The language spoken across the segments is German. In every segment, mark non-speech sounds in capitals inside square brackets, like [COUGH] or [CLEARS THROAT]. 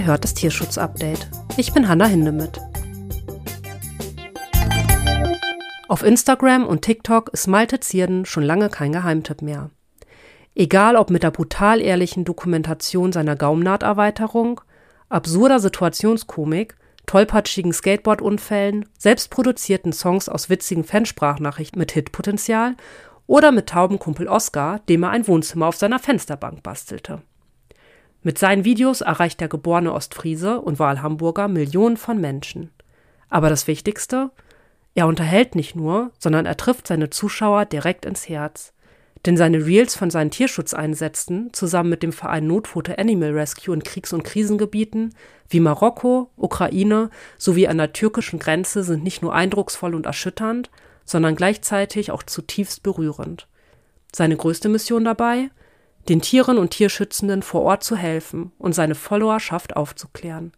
Ihr hört das Tierschutz-Update. Ich bin Hanna Hindemith. Auf Instagram und TikTok ist Malte Zierden schon lange kein Geheimtipp mehr. Egal ob mit der brutal ehrlichen Dokumentation seiner Gaumnahterweiterung, absurder Situationskomik, tollpatschigen Skateboardunfällen, selbstproduzierten Songs aus witzigen Fansprachnachrichten mit Hitpotenzial oder mit Taubenkumpel Oscar, dem er ein Wohnzimmer auf seiner Fensterbank bastelte. Mit seinen Videos erreicht der geborene Ostfriese und Wahlhamburger Millionen von Menschen. Aber das Wichtigste? Er unterhält nicht nur, sondern er trifft seine Zuschauer direkt ins Herz. Denn seine Reels von seinen Tierschutzeinsätzen zusammen mit dem Verein Notfoto Animal Rescue in Kriegs- und Krisengebieten wie Marokko, Ukraine sowie an der türkischen Grenze sind nicht nur eindrucksvoll und erschütternd, sondern gleichzeitig auch zutiefst berührend. Seine größte Mission dabei? Den Tieren und Tierschützenden vor Ort zu helfen und seine Followerschaft aufzuklären.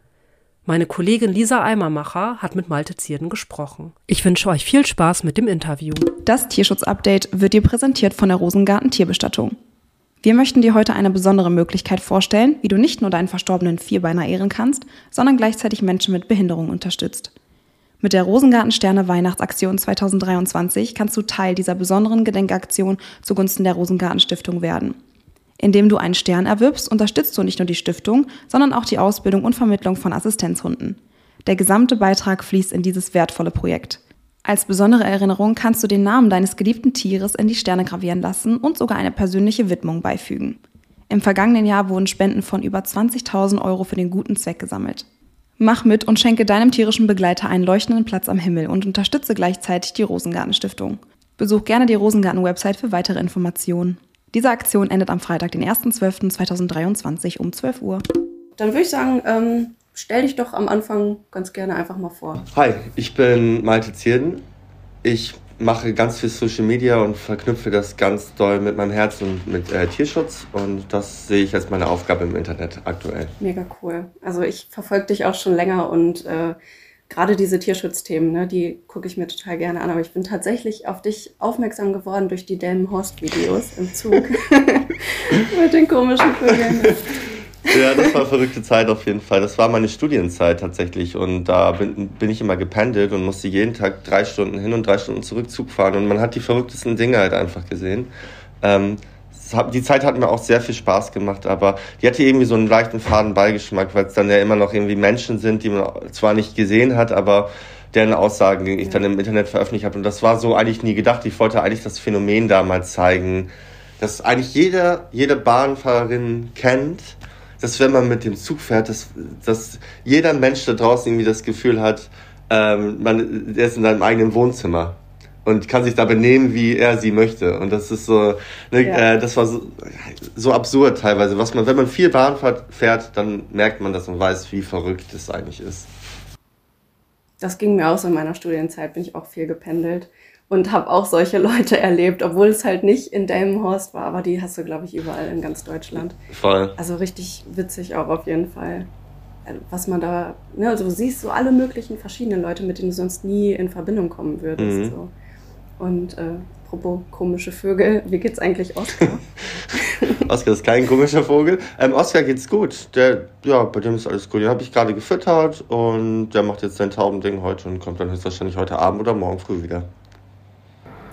Meine Kollegin Lisa Eimermacher hat mit Malte Zierden gesprochen. Ich wünsche euch viel Spaß mit dem Interview. Das Tierschutz-Update wird dir präsentiert von der Rosengarten Tierbestattung. Wir möchten dir heute eine besondere Möglichkeit vorstellen, wie du nicht nur deinen verstorbenen Vierbeiner ehren kannst, sondern gleichzeitig Menschen mit Behinderung unterstützt. Mit der Rosengarten Sterne Weihnachtsaktion 2023 kannst du Teil dieser besonderen Gedenkaktion zugunsten der Rosengarten Stiftung werden. Indem du einen Stern erwirbst, unterstützt du nicht nur die Stiftung, sondern auch die Ausbildung und Vermittlung von Assistenzhunden. Der gesamte Beitrag fließt in dieses wertvolle Projekt. Als besondere Erinnerung kannst du den Namen deines geliebten Tieres in die Sterne gravieren lassen und sogar eine persönliche Widmung beifügen. Im vergangenen Jahr wurden Spenden von über 20.000 Euro für den guten Zweck gesammelt. Mach mit und schenke deinem tierischen Begleiter einen leuchtenden Platz am Himmel und unterstütze gleichzeitig die Rosengarten Stiftung. Besuch gerne die Rosengarten-Website für weitere Informationen. Diese Aktion endet am Freitag, den 1.12.2023 um 12 Uhr. Dann würde ich sagen, ähm, stell dich doch am Anfang ganz gerne einfach mal vor. Hi, ich bin Malte Zierden. Ich mache ganz viel Social Media und verknüpfe das ganz doll mit meinem Herz und mit äh, Tierschutz. Und das sehe ich als meine Aufgabe im Internet aktuell. Mega cool. Also ich verfolge dich auch schon länger und äh, gerade diese Tierschutzthemen, ne, die gucke ich mir total gerne an. Aber ich bin tatsächlich auf dich aufmerksam geworden durch die Delmenhorst-Videos im Zug. [LAUGHS] Mit den komischen Vögeln. Ja, das war eine verrückte Zeit auf jeden Fall. Das war meine Studienzeit tatsächlich. Und da bin, bin ich immer gependelt und musste jeden Tag drei Stunden hin und drei Stunden zurück Zug fahren. Und man hat die verrücktesten Dinge halt einfach gesehen. Ähm, die Zeit hat mir auch sehr viel Spaß gemacht, aber die hatte irgendwie so einen leichten faden Beigeschmack, weil es dann ja immer noch irgendwie Menschen sind, die man zwar nicht gesehen hat, aber deren Aussagen ich dann im Internet veröffentlicht habe. Und das war so eigentlich nie gedacht. Ich wollte eigentlich das Phänomen damals zeigen, dass eigentlich jeder, jede Bahnfahrerin kennt, dass wenn man mit dem Zug fährt, dass, dass jeder Mensch da draußen irgendwie das Gefühl hat, ähm, man, der ist in seinem eigenen Wohnzimmer und kann sich da benehmen, wie er sie möchte. Und das ist so, ne, ja. äh, das war so, so absurd teilweise. Was man, wenn man viel Bahn fährt, dann merkt man das und weiß, wie verrückt es eigentlich ist. Das ging mir auch so in meiner Studienzeit, bin ich auch viel gependelt und habe auch solche Leute erlebt, obwohl es halt nicht in Delmenhorst war, aber die hast du, glaube ich, überall in ganz Deutschland. Voll. Also richtig witzig auch auf jeden Fall was man da, ne, also du siehst so alle möglichen verschiedenen Leute, mit denen du sonst nie in Verbindung kommen würdest. Mhm. So. Und äh, apropos komische Vögel, wie geht's eigentlich Oskar? [LAUGHS] Oskar ist kein komischer Vogel. Ähm, Oskar geht's gut. Der, ja, bei dem ist alles gut. Den habe ich gerade gefüttert und der macht jetzt sein Taubending heute und kommt dann höchstwahrscheinlich heute Abend oder morgen früh wieder.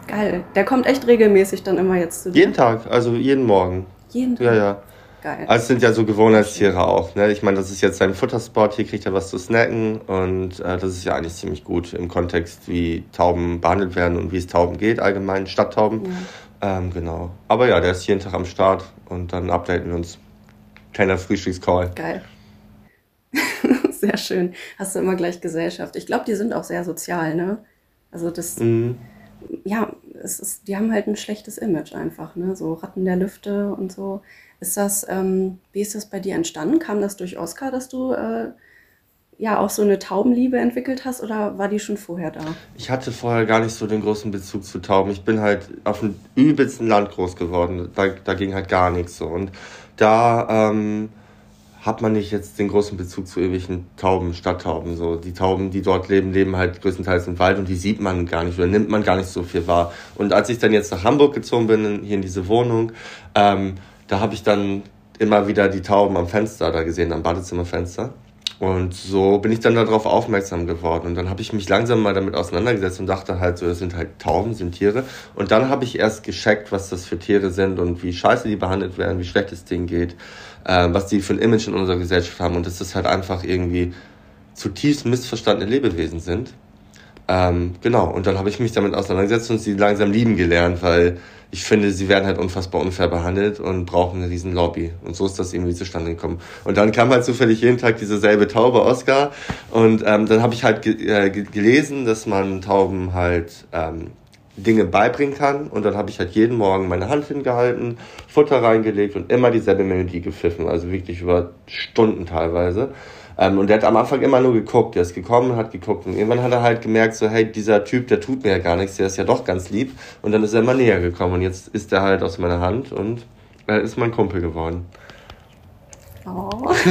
Geil. Der kommt echt regelmäßig dann immer jetzt zu dir. Jeden Tag, also jeden Morgen. Jeden Tag? Ja, ja. Geil. Also es sind ja so Gewohnheitstiere auch. Ne? Ich meine, das ist jetzt sein Futterspot, hier kriegt er was zu snacken und äh, das ist ja eigentlich ziemlich gut im Kontext, wie Tauben behandelt werden und wie es Tauben geht, allgemein, Stadttauben. Ja. Ähm, genau. Aber ja, der ist jeden Tag am Start und dann updaten wir uns. Kleiner Frühstückscall. Geil. [LAUGHS] sehr schön. Hast du immer gleich Gesellschaft. Ich glaube, die sind auch sehr sozial, ne? Also das, mhm. ja, es ist, die haben halt ein schlechtes Image einfach, ne? So Ratten der Lüfte und so. Ist das, ähm, wie ist das bei dir entstanden? Kam das durch Oscar, dass du äh, ja auch so eine Taubenliebe entwickelt hast oder war die schon vorher da? Ich hatte vorher gar nicht so den großen Bezug zu Tauben. Ich bin halt auf dem übelsten Land groß geworden. Da, da ging halt gar nichts so. Und da ähm, hat man nicht jetzt den großen Bezug zu ewigen Tauben, Stadttauben. So. Die Tauben, die dort leben, leben halt größtenteils im Wald und die sieht man gar nicht oder nimmt man gar nicht so viel wahr. Und als ich dann jetzt nach Hamburg gezogen bin, hier in diese Wohnung, ähm, da habe ich dann immer wieder die Tauben am Fenster da gesehen, am Badezimmerfenster. Und so bin ich dann darauf aufmerksam geworden. Und dann habe ich mich langsam mal damit auseinandergesetzt und dachte halt so, das sind halt Tauben, sind Tiere. Und dann habe ich erst gecheckt, was das für Tiere sind und wie scheiße die behandelt werden, wie schlecht es denen geht, äh, was die für ein Image in unserer Gesellschaft haben und dass das halt einfach irgendwie zutiefst missverstandene Lebewesen sind. Ähm, genau, und dann habe ich mich damit auseinandergesetzt und sie langsam lieben gelernt, weil ich finde, sie werden halt unfassbar unfair behandelt und brauchen eine riesen Lobby. Und so ist das irgendwie zustande gekommen. Und dann kam halt zufällig jeden Tag diese selbe Taube, Oscar. Und ähm, dann habe ich halt ge äh, gelesen, dass man Tauben halt ähm, Dinge beibringen kann. Und dann habe ich halt jeden Morgen meine Hand hingehalten, Futter reingelegt und immer dieselbe Melodie gepfiffen. Also wirklich über Stunden teilweise. Ähm, und der hat am Anfang immer nur geguckt, der ist gekommen, hat geguckt und irgendwann hat er halt gemerkt, so hey, dieser Typ, der tut mir ja gar nichts, der ist ja doch ganz lieb und dann ist er immer näher gekommen und jetzt ist er halt aus meiner Hand und er ist mein Kumpel geworden. Oh,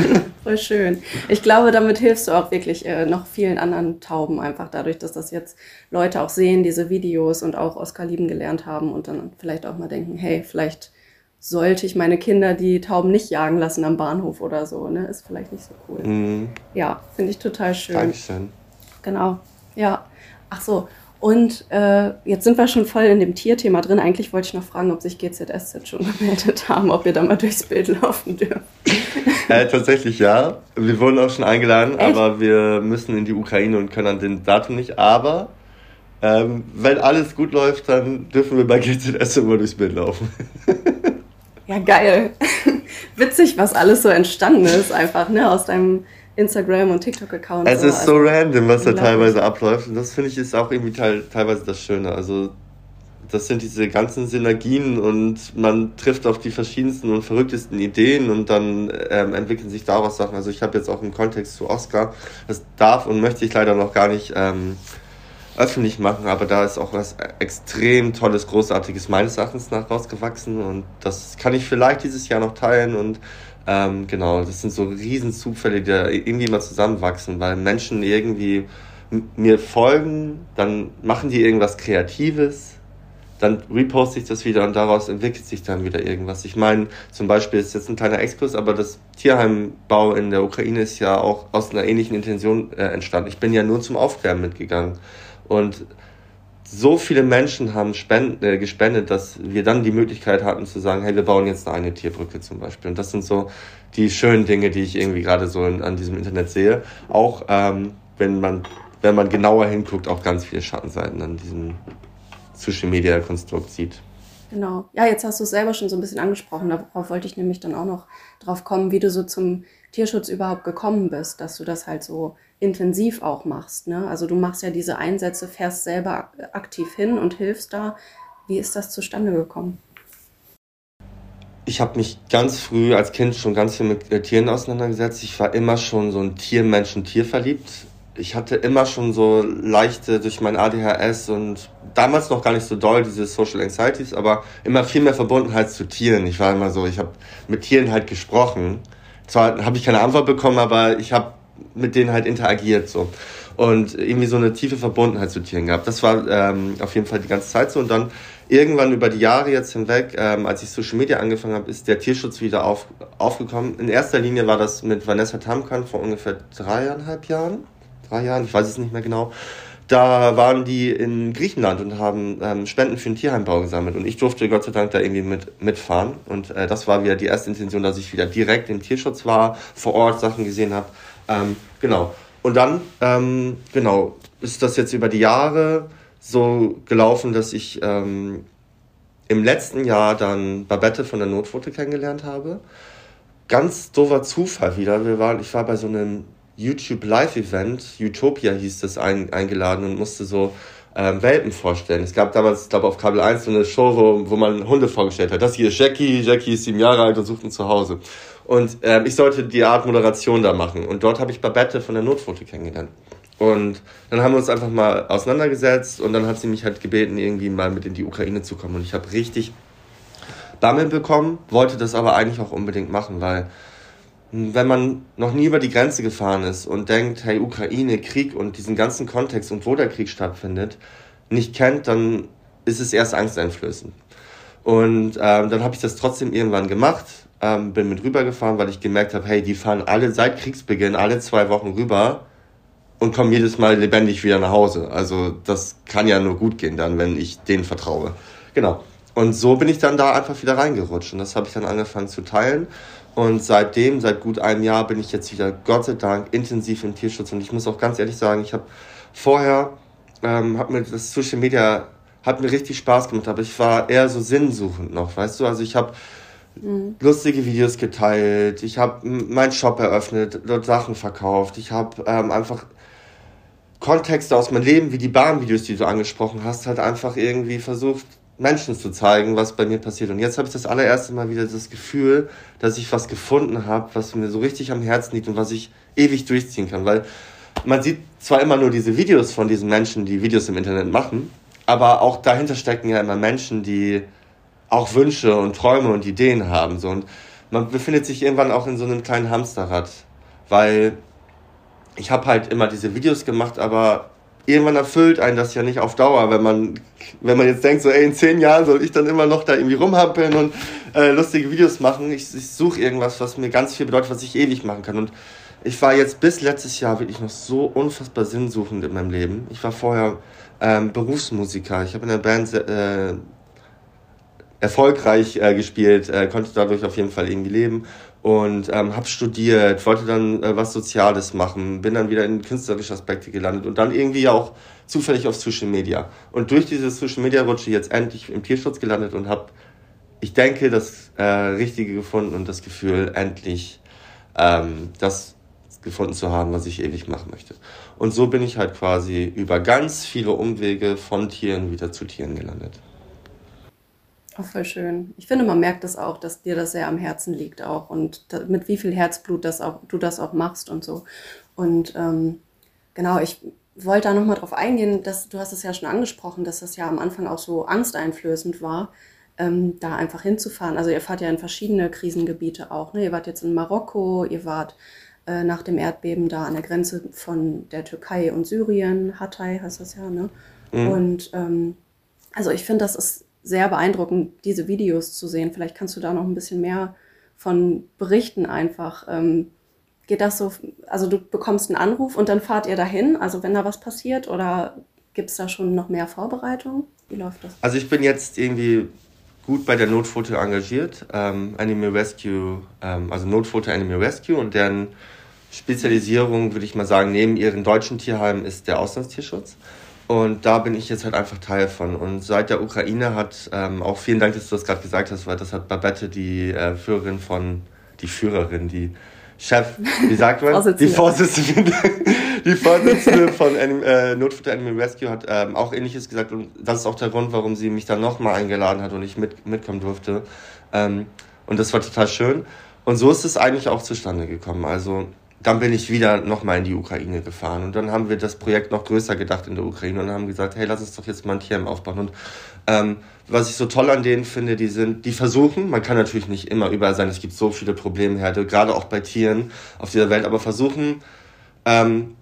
[LAUGHS] voll schön. Ich glaube, damit hilfst du auch wirklich äh, noch vielen anderen Tauben einfach dadurch, dass das jetzt Leute auch sehen, diese Videos und auch Oskar lieben gelernt haben und dann vielleicht auch mal denken, hey, vielleicht sollte ich meine Kinder die Tauben nicht jagen lassen am Bahnhof oder so, ne? Ist vielleicht nicht so cool. Mhm. Ja, finde ich total schön. Dankeschön. Genau, ja. Ach so, und äh, jetzt sind wir schon voll in dem Tierthema drin. Eigentlich wollte ich noch fragen, ob sich GZSZ schon [LAUGHS] gemeldet haben, ob wir da mal durchs Bild laufen dürfen. [LAUGHS] Äh, tatsächlich ja. Wir wurden auch schon eingeladen, Echt? aber wir müssen in die Ukraine und können an den Datum nicht. Aber ähm, wenn alles gut läuft, dann dürfen wir bei GZS immer durchs Bild laufen. [LAUGHS] Ja, geil. [LAUGHS] Witzig, was alles so entstanden ist, einfach, ne, aus deinem Instagram- und TikTok-Account. Es ist so also, random, was da teilweise abläuft. Und das finde ich ist auch irgendwie teil, teilweise das Schöne. Also, das sind diese ganzen Synergien und man trifft auf die verschiedensten und verrücktesten Ideen und dann ähm, entwickeln sich daraus Sachen. Also, ich habe jetzt auch im Kontext zu Oscar, das darf und möchte ich leider noch gar nicht. Ähm, öffentlich machen, aber da ist auch was extrem Tolles, Großartiges meines Erachtens nach rausgewachsen und das kann ich vielleicht dieses Jahr noch teilen und ähm, genau, das sind so Riesenzufälle, die da irgendwie mal zusammenwachsen, weil Menschen irgendwie mir folgen, dann machen die irgendwas Kreatives, dann reposte ich das wieder und daraus entwickelt sich dann wieder irgendwas. Ich meine, zum Beispiel ist jetzt ein kleiner Exkurs, aber das Tierheimbau in der Ukraine ist ja auch aus einer ähnlichen Intention äh, entstanden. Ich bin ja nur zum Aufklären mitgegangen. Und so viele Menschen haben spend, äh, gespendet, dass wir dann die Möglichkeit hatten zu sagen, hey, wir bauen jetzt eine Tierbrücke zum Beispiel. Und das sind so die schönen Dinge, die ich irgendwie gerade so in, an diesem Internet sehe. Auch ähm, wenn man wenn man genauer hinguckt, auch ganz viele Schattenseiten an diesem Social Media Konstrukt sieht. Genau. Ja, jetzt hast du es selber schon so ein bisschen angesprochen. Darauf wollte ich nämlich dann auch noch drauf kommen, wie du so zum Tierschutz überhaupt gekommen bist, dass du das halt so intensiv auch machst. Ne? Also du machst ja diese Einsätze, fährst selber aktiv hin und hilfst da. Wie ist das zustande gekommen? Ich habe mich ganz früh als Kind schon ganz viel mit äh, Tieren auseinandergesetzt. Ich war immer schon so ein Tiermensch und Tierverliebt. Ich hatte immer schon so leichte durch mein ADHS und damals noch gar nicht so doll diese Social Anxieties, aber immer viel mehr Verbundenheit zu Tieren. Ich war immer so, ich habe mit Tieren halt gesprochen. Zwar habe ich keine Antwort bekommen, aber ich habe mit denen halt interagiert so und irgendwie so eine tiefe Verbundenheit zu Tieren gehabt. Das war ähm, auf jeden Fall die ganze Zeit so und dann irgendwann über die Jahre jetzt hinweg, ähm, als ich Social Media angefangen habe, ist der Tierschutz wieder auf, aufgekommen. In erster Linie war das mit Vanessa Tamkan vor ungefähr dreieinhalb Jahren, drei Jahren, ich weiß es nicht mehr genau. Da waren die in Griechenland und haben ähm, Spenden für den Tierheimbau gesammelt und ich durfte Gott sei Dank da irgendwie mit, mitfahren und äh, das war wieder die erste Intention, dass ich wieder direkt im Tierschutz war, vor Ort Sachen gesehen habe ähm, genau. Und dann, ähm, genau, ist das jetzt über die Jahre so gelaufen, dass ich ähm, im letzten Jahr dann Babette von der Notfote kennengelernt habe. Ganz doofer Zufall wieder. Wir waren, ich war bei so einem YouTube Live-Event, Utopia hieß das, ein, eingeladen und musste so ähm, Welpen vorstellen. Es gab damals, ich glaube, auf Kabel 1 so eine Show, wo, wo man Hunde vorgestellt hat. Das hier ist Jackie, Jackie ist sieben Jahre alt und sucht ein Zuhause. Und ähm, ich sollte die Art Moderation da machen. Und dort habe ich Babette von der Notfoto kennengelernt. Und dann haben wir uns einfach mal auseinandergesetzt und dann hat sie mich halt gebeten, irgendwie mal mit in die Ukraine zu kommen. Und ich habe richtig Bammel bekommen, wollte das aber eigentlich auch unbedingt machen, weil hm, wenn man noch nie über die Grenze gefahren ist und denkt, hey, Ukraine, Krieg und diesen ganzen Kontext und wo der Krieg stattfindet, nicht kennt, dann ist es erst angsteinflößend. Und ähm, dann habe ich das trotzdem irgendwann gemacht ähm, bin mit rübergefahren, weil ich gemerkt habe, hey, die fahren alle seit Kriegsbeginn alle zwei Wochen rüber und kommen jedes Mal lebendig wieder nach Hause. Also das kann ja nur gut gehen dann, wenn ich denen vertraue. Genau. Und so bin ich dann da einfach wieder reingerutscht und das habe ich dann angefangen zu teilen. Und seitdem, seit gut einem Jahr, bin ich jetzt wieder, Gott sei Dank, intensiv im Tierschutz. Und ich muss auch ganz ehrlich sagen, ich habe vorher, ähm, hat mir das Social Media, hat mir richtig Spaß gemacht, aber ich war eher so sinnsuchend noch, weißt du? Also ich habe mhm. lustige Videos geteilt, ich habe meinen Shop eröffnet, dort Sachen verkauft, ich habe ähm, einfach Kontexte aus meinem Leben, wie die Bahnvideos, die du angesprochen hast, halt einfach irgendwie versucht, Menschen zu zeigen, was bei mir passiert. Und jetzt habe ich das allererste Mal wieder das Gefühl, dass ich was gefunden habe, was mir so richtig am Herzen liegt und was ich ewig durchziehen kann. Weil man sieht zwar immer nur diese Videos von diesen Menschen, die Videos im Internet machen, aber auch dahinter stecken ja immer Menschen, die auch Wünsche und Träume und Ideen haben. So. Und man befindet sich irgendwann auch in so einem kleinen Hamsterrad, weil ich habe halt immer diese Videos gemacht, aber irgendwann erfüllt einen das ja nicht auf Dauer, wenn man, wenn man jetzt denkt, so, ey, in zehn Jahren soll ich dann immer noch da irgendwie rumhampeln und äh, lustige Videos machen. Ich, ich suche irgendwas, was mir ganz viel bedeutet, was ich ewig machen kann. Und ich war jetzt bis letztes Jahr wirklich noch so unfassbar sinnsuchend in meinem Leben. Ich war vorher ähm, Berufsmusiker. Ich habe in der Band äh, erfolgreich äh, gespielt, äh, konnte dadurch auf jeden Fall irgendwie leben und ähm, habe studiert, wollte dann äh, was Soziales machen, bin dann wieder in künstlerische Aspekte gelandet und dann irgendwie auch zufällig auf Social Media. Und durch diese Social Media rutsche jetzt endlich im Tierschutz gelandet und habe, ich denke, das äh, Richtige gefunden und das Gefühl, endlich ähm, das gefunden zu haben, was ich ewig machen möchte. Und so bin ich halt quasi über ganz viele Umwege von Tieren wieder zu Tieren gelandet. Oh, voll schön. Ich finde, man merkt das auch, dass dir das sehr am Herzen liegt auch und da, mit wie viel Herzblut das auch, du das auch machst und so. Und ähm, genau, ich wollte da nochmal drauf eingehen, dass du hast es ja schon angesprochen, dass das ja am Anfang auch so angsteinflößend war, ähm, da einfach hinzufahren. Also ihr fahrt ja in verschiedene Krisengebiete auch. Ne? Ihr wart jetzt in Marokko, ihr wart äh, nach dem Erdbeben da an der Grenze von der Türkei und Syrien, Hatay heißt das ja, ne? Mhm. Und ähm, also ich finde, das ist sehr beeindruckend, diese Videos zu sehen. Vielleicht kannst du da noch ein bisschen mehr von berichten einfach. Ähm, geht das so, also du bekommst einen Anruf und dann fahrt ihr dahin, also wenn da was passiert oder gibt es da schon noch mehr Vorbereitung? Wie läuft das? Also ich bin jetzt irgendwie gut bei der Notfoto engagiert, ähm, Animal Rescue, ähm, also Notfoto Animal Rescue und deren Spezialisierung, würde ich mal sagen, neben ihren deutschen Tierheimen ist der Auslandstierschutz. Und da bin ich jetzt halt einfach Teil von. Und seit der Ukraine hat, ähm, auch vielen Dank, dass du das gerade gesagt hast, weil das hat Babette, die äh, Führerin von, die Führerin, die Chef, wie sagt man? [LAUGHS] die Vorsitzende, [LAUGHS] die Vorsitzende von Anim, äh, Notfutter Animal Rescue hat ähm, auch ähnliches gesagt. Und das ist auch der Grund, warum sie mich dann nochmal eingeladen hat und ich mit, mitkommen durfte. Ähm, und das war total schön. Und so ist es eigentlich auch zustande gekommen. Also dann bin ich wieder nochmal in die Ukraine gefahren. Und dann haben wir das Projekt noch größer gedacht in der Ukraine und haben gesagt, hey, lass uns doch jetzt mal ein Tierheim aufbauen. Und ähm, was ich so toll an denen finde, die sind, die versuchen, man kann natürlich nicht immer überall sein, es gibt so viele Problemherde, gerade auch bei Tieren auf dieser Welt, aber versuchen, ähm,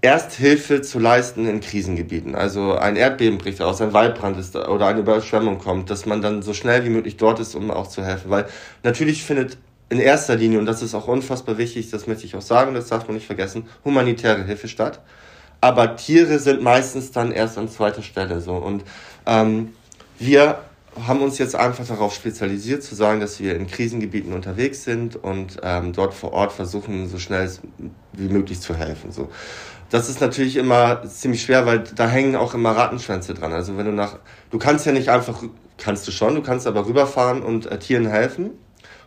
erst Hilfe zu leisten in Krisengebieten. Also ein Erdbeben bricht aus, ein Waldbrand ist oder eine Überschwemmung kommt, dass man dann so schnell wie möglich dort ist, um auch zu helfen. Weil natürlich findet in erster Linie, und das ist auch unfassbar wichtig, das möchte ich auch sagen, das darf man nicht vergessen, humanitäre Hilfe statt. Aber Tiere sind meistens dann erst an zweiter Stelle so. Und ähm, wir haben uns jetzt einfach darauf spezialisiert, zu sagen, dass wir in Krisengebieten unterwegs sind und ähm, dort vor Ort versuchen, so schnell wie möglich zu helfen. So. Das ist natürlich immer ziemlich schwer, weil da hängen auch immer Rattenschwänze dran. Also wenn du nach, du kannst ja nicht einfach, kannst du schon, du kannst aber rüberfahren und äh, Tieren helfen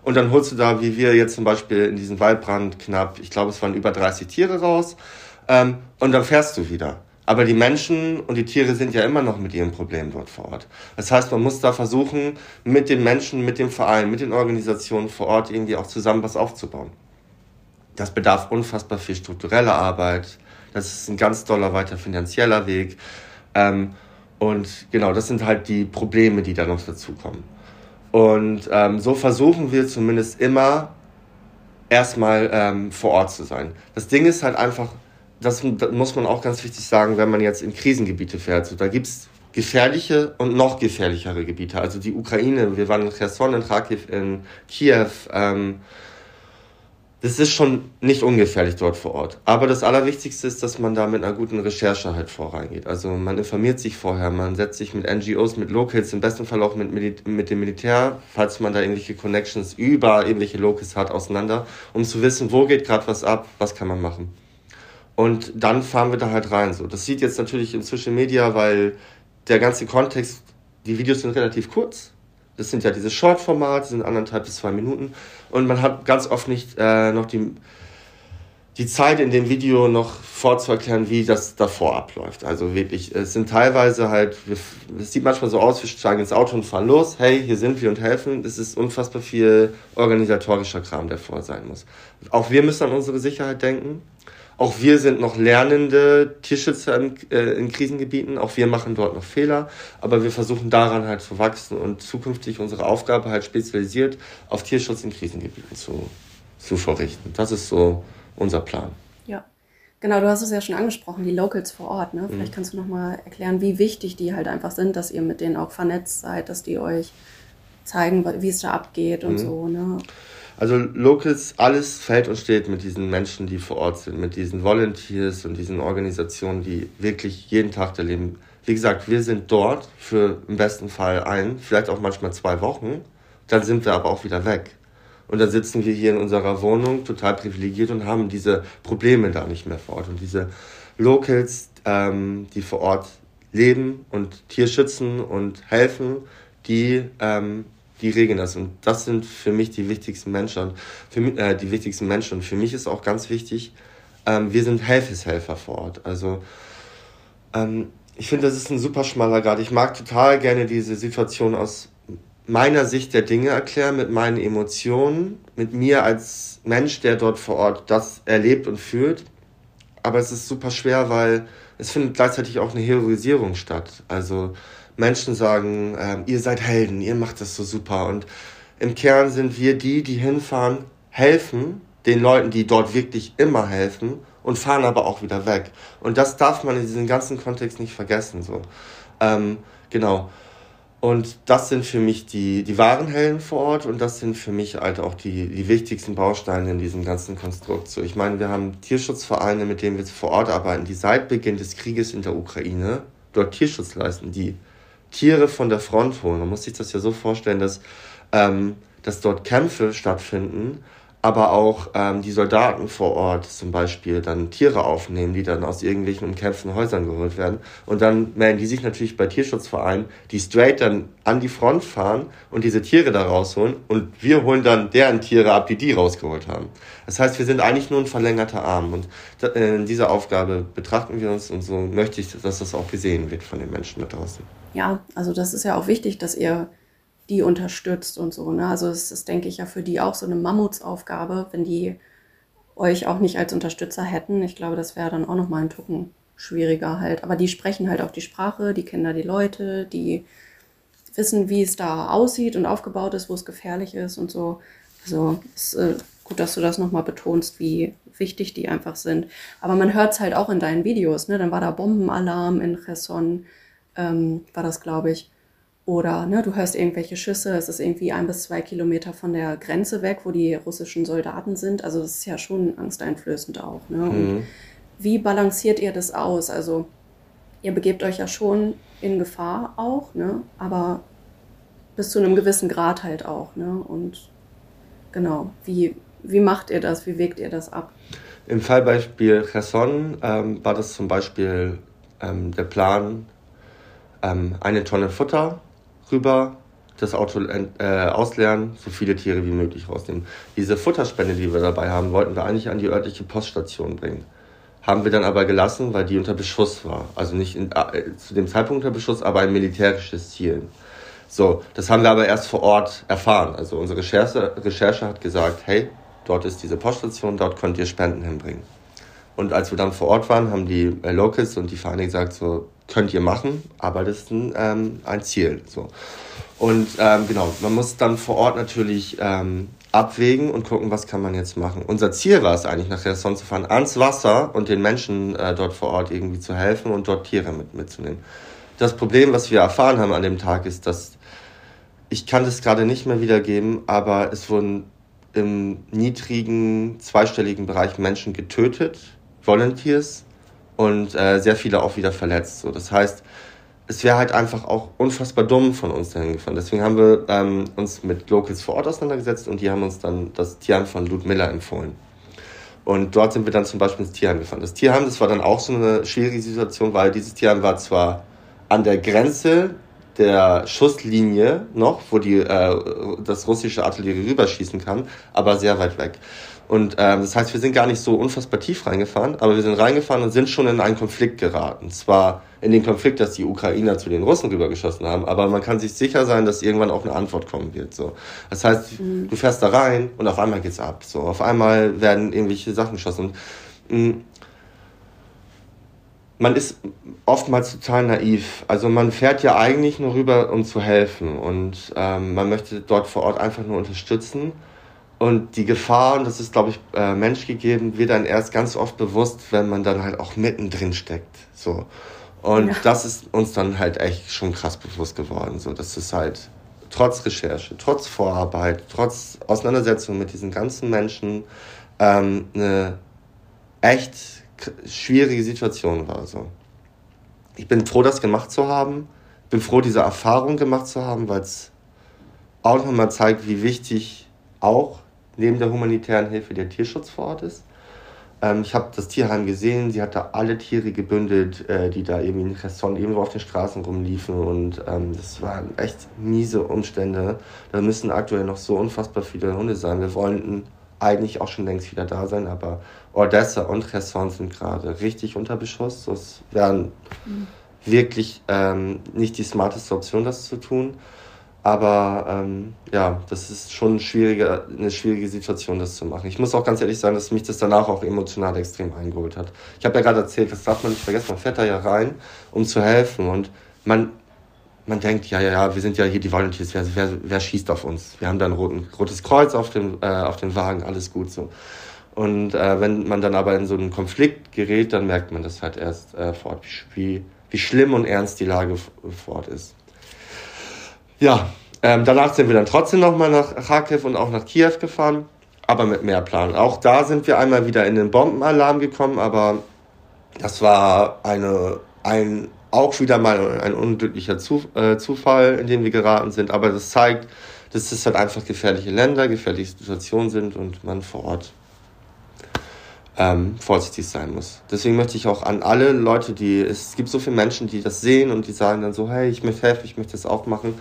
und dann holst du da, wie wir jetzt zum Beispiel in diesem Waldbrand knapp, ich glaube, es waren über 30 Tiere raus. Ähm, und dann fährst du wieder. Aber die Menschen und die Tiere sind ja immer noch mit ihren Problemen dort vor Ort. Das heißt, man muss da versuchen, mit den Menschen, mit dem Verein, mit den Organisationen vor Ort irgendwie auch zusammen was aufzubauen. Das bedarf unfassbar viel struktureller Arbeit. Das ist ein ganz doller weiter finanzieller Weg. Ähm, und genau, das sind halt die Probleme, die da noch dazukommen. Und ähm, so versuchen wir zumindest immer erstmal ähm, vor Ort zu sein. Das Ding ist halt einfach, das, das, muss man auch ganz wichtig sagen, wenn man jetzt in Krisengebiete fährt. So, da gibt's gefährliche und noch gefährlichere Gebiete. Also die Ukraine, wir waren in Cherson, in Kharkiv, in Kiew. Ähm, das ist schon nicht ungefährlich dort vor Ort. Aber das Allerwichtigste ist, dass man da mit einer guten Recherche halt vorangeht. Also man informiert sich vorher, man setzt sich mit NGOs, mit Locals, im besten Fall auch mit, Mil mit dem Militär, falls man da irgendwelche Connections über irgendwelche Locals hat, auseinander, um zu wissen, wo geht gerade was ab, was kann man machen. Und dann fahren wir da halt rein. So, das sieht jetzt natürlich in Social Media, weil der ganze Kontext, die Videos sind relativ kurz. Das sind ja diese Short-Formate, sind anderthalb bis zwei Minuten. Und man hat ganz oft nicht äh, noch die, die Zeit in dem Video noch vorzuerklären, wie das davor abläuft. Also wirklich, es sind teilweise halt, es sieht manchmal so aus, wir steigen ins Auto und fahren los, hey, hier sind wir und helfen. Es ist unfassbar viel organisatorischer Kram, der vor sein muss. Auch wir müssen an unsere Sicherheit denken. Auch wir sind noch lernende Tierschützer in, äh, in Krisengebieten. Auch wir machen dort noch Fehler. Aber wir versuchen daran halt zu wachsen und zukünftig unsere Aufgabe halt spezialisiert auf Tierschutz in Krisengebieten zu, zu verrichten. Das ist so unser Plan. Ja. Genau, du hast es ja schon angesprochen, die Locals vor Ort. Ne? Vielleicht mhm. kannst du nochmal erklären, wie wichtig die halt einfach sind, dass ihr mit denen auch vernetzt seid, dass die euch zeigen, wie es da abgeht und mhm. so. Ne? Also Locals, alles fällt und steht mit diesen Menschen, die vor Ort sind, mit diesen Volunteers und diesen Organisationen, die wirklich jeden Tag da leben. Wie gesagt, wir sind dort für im besten Fall ein, vielleicht auch manchmal zwei Wochen. Dann sind wir aber auch wieder weg. Und dann sitzen wir hier in unserer Wohnung, total privilegiert und haben diese Probleme da nicht mehr vor Ort. Und diese Locals, ähm, die vor Ort leben und Tier schützen und helfen, die ähm, die regeln das. Und das sind für mich die wichtigsten Menschen. Für äh, die wichtigsten Menschen. Und für mich ist auch ganz wichtig, ähm, wir sind Helfeshelfer vor Ort. Also ähm, ich finde, das ist ein super schmaler Grad. Ich mag total gerne diese Situation aus meiner Sicht der Dinge erklären, mit meinen Emotionen, mit mir als Mensch, der dort vor Ort das erlebt und fühlt. Aber es ist super schwer, weil es findet gleichzeitig auch eine Heroisierung statt. Also Menschen sagen, äh, ihr seid Helden, ihr macht das so super. Und im Kern sind wir die, die hinfahren, helfen den Leuten, die dort wirklich immer helfen und fahren aber auch wieder weg. Und das darf man in diesem ganzen Kontext nicht vergessen. So. Ähm, genau. Und das sind für mich die, die wahren Helden vor Ort und das sind für mich halt auch die, die wichtigsten Bausteine in diesem ganzen Konstrukt. So, ich meine, wir haben Tierschutzvereine, mit denen wir vor Ort arbeiten, die seit Beginn des Krieges in der Ukraine dort Tierschutz leisten, die Tiere von der Front holen. Man muss sich das ja so vorstellen, dass, ähm, dass dort Kämpfe stattfinden, aber auch ähm, die Soldaten vor Ort zum Beispiel dann Tiere aufnehmen, die dann aus irgendwelchen umkämpften Häusern geholt werden. Und dann melden die sich natürlich bei Tierschutzvereinen, die straight dann an die Front fahren und diese Tiere da rausholen. Und wir holen dann deren Tiere ab, die die rausgeholt haben. Das heißt, wir sind eigentlich nur ein verlängerter Arm. Und in dieser Aufgabe betrachten wir uns und so möchte ich, dass das auch gesehen wird von den Menschen da draußen ja, also das ist ja auch wichtig, dass ihr die unterstützt und so. Ne? Also es ist, denke ich, ja für die auch so eine Mammutsaufgabe, wenn die euch auch nicht als Unterstützer hätten. Ich glaube, das wäre dann auch nochmal ein Tucken schwieriger halt. Aber die sprechen halt auch die Sprache, die kennen da die Leute, die wissen, wie es da aussieht und aufgebaut ist, wo es gefährlich ist und so. Also es ist äh, gut, dass du das nochmal betonst, wie wichtig die einfach sind. Aber man hört es halt auch in deinen Videos. Ne? Dann war da Bombenalarm in Cherson ähm, war das, glaube ich. Oder ne, du hörst irgendwelche Schüsse, es ist irgendwie ein bis zwei Kilometer von der Grenze weg, wo die russischen Soldaten sind. Also das ist ja schon angsteinflößend auch. Ne? Mhm. wie balanciert ihr das aus? Also ihr begebt euch ja schon in Gefahr auch, ne? aber bis zu einem gewissen Grad halt auch. Ne? Und genau, wie, wie macht ihr das? Wie wägt ihr das ab? Im Fallbeispiel Cherson ähm, war das zum Beispiel ähm, der Plan, ähm, eine Tonne Futter rüber, das Auto äh, ausleeren, so viele Tiere wie möglich rausnehmen. Diese Futterspende, die wir dabei haben, wollten wir eigentlich an die örtliche Poststation bringen. Haben wir dann aber gelassen, weil die unter Beschuss war. Also nicht in, äh, zu dem Zeitpunkt unter Beschuss, aber ein militärisches Ziel. So, das haben wir aber erst vor Ort erfahren. Also unsere Recherche, Recherche hat gesagt, hey, dort ist diese Poststation, dort könnt ihr Spenden hinbringen. Und als wir dann vor Ort waren, haben die äh, Locals und die Vereine gesagt, so, könnt ihr machen, aber das ist ein, ähm, ein Ziel. So. Und ähm, genau, man muss dann vor Ort natürlich ähm, abwägen und gucken, was kann man jetzt machen. Unser Ziel war es eigentlich, nach Cherson zu fahren, ans Wasser und den Menschen äh, dort vor Ort irgendwie zu helfen und dort Tiere mit, mitzunehmen. das Problem, was wir erfahren haben an dem Tag, ist, dass ich kann das gerade nicht mehr wiedergeben, aber es wurden im niedrigen, zweistelligen Bereich Menschen getötet, Volunteers, und äh, sehr viele auch wieder verletzt. So, das heißt, es wäre halt einfach auch unfassbar dumm von uns dahin gefahren. Deswegen haben wir ähm, uns mit Locals vor Ort auseinandergesetzt und die haben uns dann das Tierheim von Ludmilla empfohlen. Und dort sind wir dann zum Beispiel ins Tierheim gefahren. Das Tierheim, das war dann auch so eine schwierige Situation, weil dieses Tierheim war zwar an der Grenze der Schusslinie noch, wo die, äh, das russische Artillerie rüberschießen kann, aber sehr weit weg. Und ähm, das heißt, wir sind gar nicht so unfassbar tief reingefahren, aber wir sind reingefahren und sind schon in einen Konflikt geraten. Zwar in den Konflikt, dass die Ukrainer zu den Russen rübergeschossen haben, aber man kann sich sicher sein, dass irgendwann auch eine Antwort kommen wird. So. Das heißt, mhm. du fährst da rein und auf einmal geht's ab. So. Auf einmal werden irgendwelche Sachen geschossen. Und, mh, man ist oftmals total naiv. Also man fährt ja eigentlich nur rüber, um zu helfen und ähm, man möchte dort vor Ort einfach nur unterstützen. Und die Gefahr, und das ist, glaube ich, äh, menschgegeben, wird dann erst ganz oft bewusst, wenn man dann halt auch mittendrin steckt. So. Und ja. das ist uns dann halt echt schon krass bewusst geworden. So, dass es halt trotz Recherche, trotz Vorarbeit, trotz Auseinandersetzung mit diesen ganzen Menschen ähm, eine echt schwierige Situation war. So. Ich bin froh, das gemacht zu haben. Bin froh, diese Erfahrung gemacht zu haben, weil es auch nochmal zeigt, wie wichtig auch neben der humanitären Hilfe der Tierschutz vor Ort ist. Ähm, ich habe das Tierheim gesehen, sie hat da alle Tiere gebündelt, äh, die da irgendwie in Resson irgendwo auf den Straßen rumliefen und ähm, das waren echt miese Umstände. Da müssen aktuell noch so unfassbar viele Hunde sein. Wir wollten eigentlich auch schon längst wieder da sein, aber Odessa und Resson sind gerade richtig unter Beschuss. Das wäre mhm. wirklich ähm, nicht die smarteste Option, das zu tun. Aber ähm, ja, das ist schon schwierige, eine schwierige Situation, das zu machen. Ich muss auch ganz ehrlich sagen, dass mich das danach auch emotional extrem eingeholt hat. Ich habe ja gerade erzählt, das darf man nicht vergessen, man fährt da ja rein, um zu helfen. Und man, man denkt, ja, ja, ja, wir sind ja hier die Volunteers, wer, wer, wer schießt auf uns? Wir haben da ein roten, rotes Kreuz auf dem, äh, auf dem Wagen, alles gut so. Und äh, wenn man dann aber in so einen Konflikt gerät, dann merkt man das halt erst äh, vor Ort, wie, wie schlimm und ernst die Lage vor Ort ist. Ja, ähm, danach sind wir dann trotzdem nochmal nach Kharkiv und auch nach Kiew gefahren, aber mit mehr Plan. Auch da sind wir einmal wieder in den Bombenalarm gekommen, aber das war eine, ein, auch wieder mal ein unglücklicher Zu, äh, Zufall, in den wir geraten sind. Aber das zeigt, dass es halt einfach gefährliche Länder, gefährliche Situationen sind und man vor Ort ähm, vorsichtig sein muss. Deswegen möchte ich auch an alle Leute, die, es gibt so viele Menschen, die das sehen und die sagen dann so, hey, ich möchte helfen, ich möchte das auch machen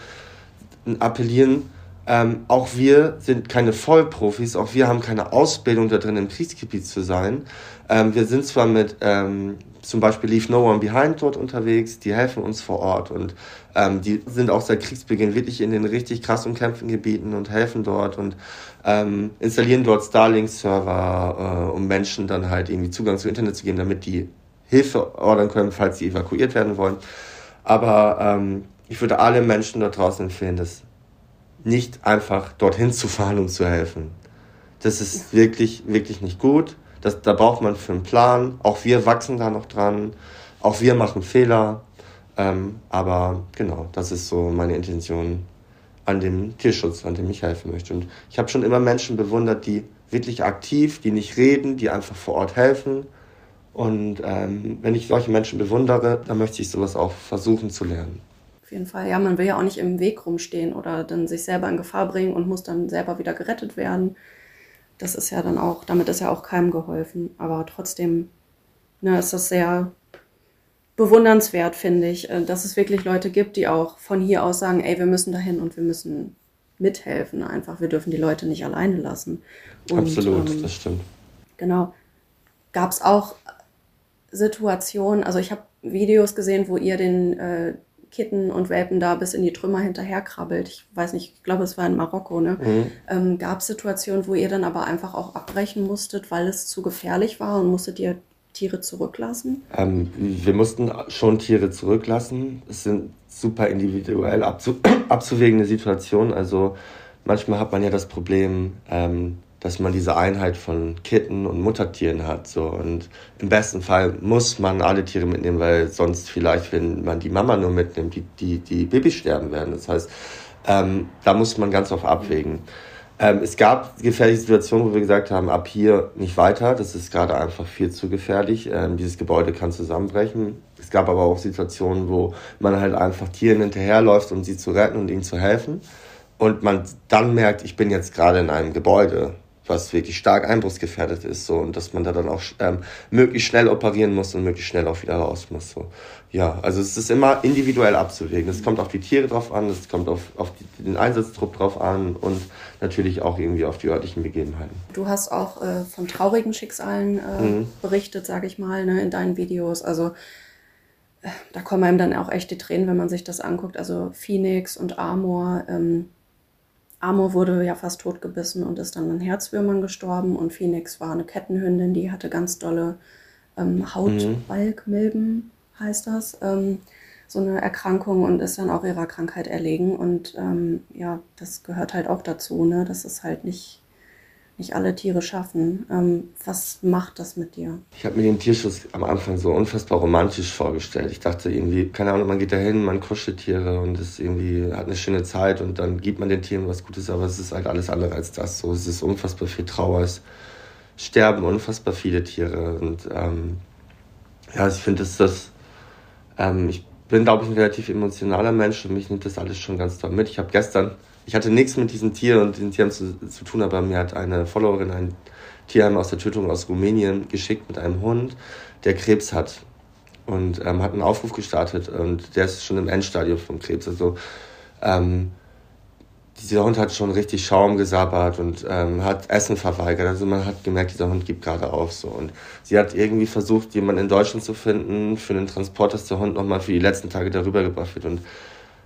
appellieren, ähm, auch wir sind keine Vollprofis, auch wir haben keine Ausbildung da drin im Kriegsgebiet zu sein. Ähm, wir sind zwar mit ähm, zum Beispiel Leave No One Behind dort unterwegs, die helfen uns vor Ort und ähm, die sind auch seit Kriegsbeginn wirklich in den richtig krass umkämpften Gebieten und helfen dort und ähm, installieren dort Starlink-Server, äh, um Menschen dann halt irgendwie Zugang zu Internet zu geben, damit die Hilfe ordern können, falls sie evakuiert werden wollen. Aber ähm, ich würde alle Menschen da draußen empfehlen, das nicht einfach dorthin zu fahren und zu helfen. Das ist wirklich, wirklich nicht gut. Das, da braucht man für einen Plan. Auch wir wachsen da noch dran. Auch wir machen Fehler. Ähm, aber genau, das ist so meine Intention an dem Tierschutz, an dem ich helfen möchte. Und ich habe schon immer Menschen bewundert, die wirklich aktiv, die nicht reden, die einfach vor Ort helfen. Und ähm, wenn ich solche Menschen bewundere, dann möchte ich sowas auch versuchen zu lernen. Auf jeden Fall. Ja, man will ja auch nicht im Weg rumstehen oder dann sich selber in Gefahr bringen und muss dann selber wieder gerettet werden. Das ist ja dann auch, damit ist ja auch keinem geholfen. Aber trotzdem ne, ist das sehr bewundernswert, finde ich, äh, dass es wirklich Leute gibt, die auch von hier aus sagen, ey, wir müssen dahin und wir müssen mithelfen. Einfach, wir dürfen die Leute nicht alleine lassen. Und, Absolut, ähm, das stimmt. Genau. Gab es auch Situationen, also ich habe Videos gesehen, wo ihr den äh, Kitten und Welpen da bis in die Trümmer hinterherkrabbelt. Ich weiß nicht, ich glaube, es war in Marokko. Ne? Mhm. Ähm, Gab es Situationen, wo ihr dann aber einfach auch abbrechen musstet, weil es zu gefährlich war und musstet ihr Tiere zurücklassen? Ähm, wir mussten schon Tiere zurücklassen. Es sind super individuell abzu [CLEARS THROAT] abzuwägende Situationen. Also manchmal hat man ja das Problem, ähm, dass man diese Einheit von Kitten und Muttertieren hat. So. Und im besten Fall muss man alle Tiere mitnehmen, weil sonst vielleicht, wenn man die Mama nur mitnimmt, die, die, die Babys sterben werden. Das heißt, ähm, da muss man ganz oft abwägen. Ähm, es gab gefährliche Situationen, wo wir gesagt haben, ab hier nicht weiter. Das ist gerade einfach viel zu gefährlich. Ähm, dieses Gebäude kann zusammenbrechen. Es gab aber auch Situationen, wo man halt einfach Tieren hinterherläuft, um sie zu retten und ihnen zu helfen. Und man dann merkt, ich bin jetzt gerade in einem Gebäude was wirklich stark einbruchsgefährdet ist, so und dass man da dann auch ähm, möglichst schnell operieren muss und möglichst schnell auch wieder raus muss. So. Ja, also es ist immer individuell abzuwägen. Es kommt auf die Tiere drauf an, es kommt auf, auf die, den Einsatztrupp drauf an und natürlich auch irgendwie auf die örtlichen Begebenheiten. Du hast auch äh, von traurigen Schicksalen äh, mhm. berichtet, sage ich mal, ne, in deinen Videos. Also äh, da kommen einem dann auch echt die Tränen, wenn man sich das anguckt. Also Phoenix und Amor. Ähm, Amor wurde ja fast totgebissen und ist dann an Herzwürmern gestorben. Und Phoenix war eine Kettenhündin, die hatte ganz dolle ähm, Hautbalgmilben, heißt das. Ähm, so eine Erkrankung und ist dann auch ihrer Krankheit erlegen. Und ähm, ja, das gehört halt auch dazu, ne? dass es halt nicht nicht alle Tiere schaffen. Ähm, was macht das mit dir? Ich habe mir den Tierschutz am Anfang so unfassbar romantisch vorgestellt. Ich dachte irgendwie, keine Ahnung, man geht da hin, man kuschelt Tiere und ist irgendwie hat eine schöne Zeit und dann gibt man den Tieren was Gutes, aber es ist halt alles andere als das. So, es ist unfassbar viel Trauer, es sterben unfassbar viele Tiere und ähm, ja, ich finde, dass das, ähm, ich bin, glaube ich, ein relativ emotionaler Mensch und mich nimmt das alles schon ganz toll mit. Ich habe gestern ich hatte nichts mit diesem Tier und den Tieren zu, zu tun, aber mir hat eine Followerin ein Tierheim aus der Tötung aus Rumänien geschickt mit einem Hund, der Krebs hat. Und ähm, hat einen Aufruf gestartet und der ist schon im Endstadium vom Krebs. Also ähm, dieser Hund hat schon richtig Schaum gesabbert und ähm, hat Essen verweigert. Also man hat gemerkt, dieser Hund gibt gerade auf. So. Und sie hat irgendwie versucht, jemanden in Deutschland zu finden für den Transport, dass der Hund nochmal für die letzten Tage darüber gebracht wird. Und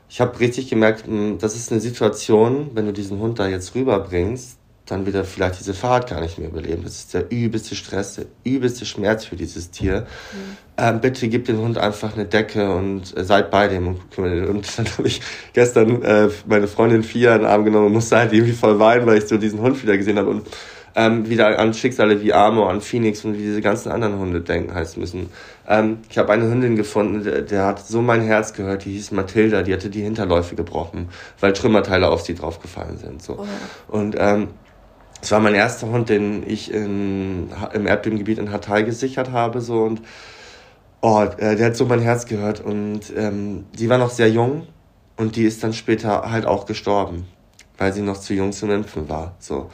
ich habe richtig gemerkt, hm, das ist eine Situation, wenn du diesen Hund da jetzt rüberbringst, dann wird er vielleicht diese Fahrt gar nicht mehr überleben. Das ist der übelste Stress, der übelste Schmerz für dieses Tier. Mhm. Ähm, bitte gib dem Hund einfach eine Decke und äh, seid bei dem. Und, und dann habe ich gestern äh, meine Freundin Fia in den Arm genommen und musste halt irgendwie voll weinen, weil ich so diesen Hund wieder gesehen habe. Und ähm, wieder an Schicksale wie Amor, an Phoenix und wie diese ganzen anderen Hunde denken heißt müssen. Ähm, ich habe eine Hündin gefunden, der, der, hat so mein Herz gehört, die hieß Mathilda, die hatte die Hinterläufe gebrochen, weil Trümmerteile auf sie draufgefallen sind. So. Oh. Und ähm, es war mein erster Hund, den ich in, im Erdbebengebiet in Hatay gesichert habe. So, und oh, äh, der hat so mein Herz gehört. Und ähm, die war noch sehr jung und die ist dann später halt auch gestorben, weil sie noch zu jung zum Impfen war. So.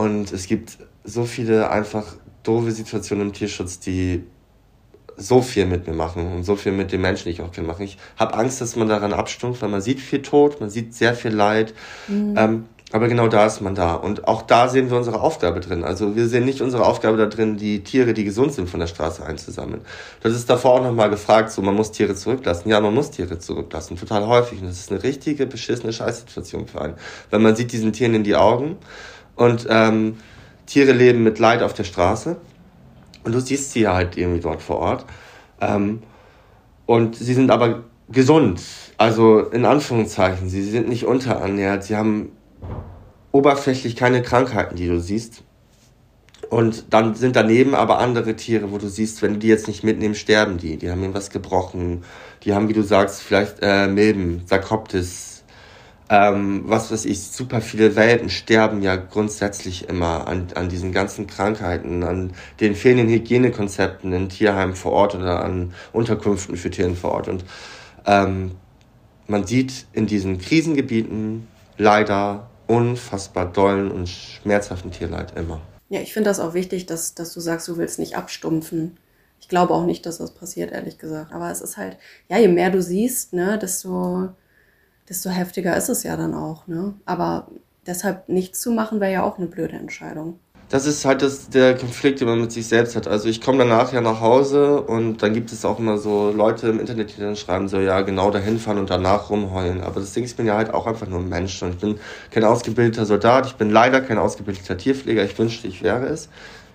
Und es gibt so viele einfach doofe Situationen im Tierschutz, die so viel mit mir machen und so viel mit den Menschen, die ich auch kenne, machen. Ich habe Angst, dass man daran abstumpft, weil man sieht viel Tod, man sieht sehr viel Leid. Mhm. Ähm, aber genau da ist man da. Und auch da sehen wir unsere Aufgabe drin. Also wir sehen nicht unsere Aufgabe da drin, die Tiere, die gesund sind, von der Straße einzusammeln. Das ist davor auch nochmal gefragt, so man muss Tiere zurücklassen. Ja, man muss Tiere zurücklassen, total häufig. Und das ist eine richtige, beschissene Scheißsituation für einen. Weil man sieht diesen Tieren in die Augen und ähm, Tiere leben mit Leid auf der Straße. Und du siehst sie halt irgendwie dort vor Ort. Ähm, und sie sind aber gesund. Also in Anführungszeichen. Sie sind nicht unterernährt. Sie haben oberflächlich keine Krankheiten, die du siehst. Und dann sind daneben aber andere Tiere, wo du siehst, wenn du die jetzt nicht mitnehmen, sterben die. Die haben irgendwas gebrochen. Die haben, wie du sagst, vielleicht äh, Milben, Sarkoptis, ähm, was weiß ich, super viele Welten sterben ja grundsätzlich immer an, an diesen ganzen Krankheiten, an den fehlenden Hygienekonzepten in Tierheimen vor Ort oder an Unterkünften für Tiere vor Ort. Und ähm, man sieht in diesen Krisengebieten leider unfassbar dollen und schmerzhaften Tierleid immer. Ja, ich finde das auch wichtig, dass, dass du sagst, du willst nicht abstumpfen. Ich glaube auch nicht, dass das passiert, ehrlich gesagt. Aber es ist halt, ja, je mehr du siehst, ne, desto desto heftiger ist es ja dann auch. Ne? Aber deshalb nichts zu machen, wäre ja auch eine blöde Entscheidung. Das ist halt das, der Konflikt, den man mit sich selbst hat. Also ich komme danach ja nach Hause und dann gibt es auch immer so Leute im Internet, die dann schreiben so, ja, genau dahin fahren und danach rumheulen. Aber das Ding ist, ich bin ja halt auch einfach nur ein Mensch und ich bin kein ausgebildeter Soldat, ich bin leider kein ausgebildeter Tierpfleger, ich wünschte, ich wäre es.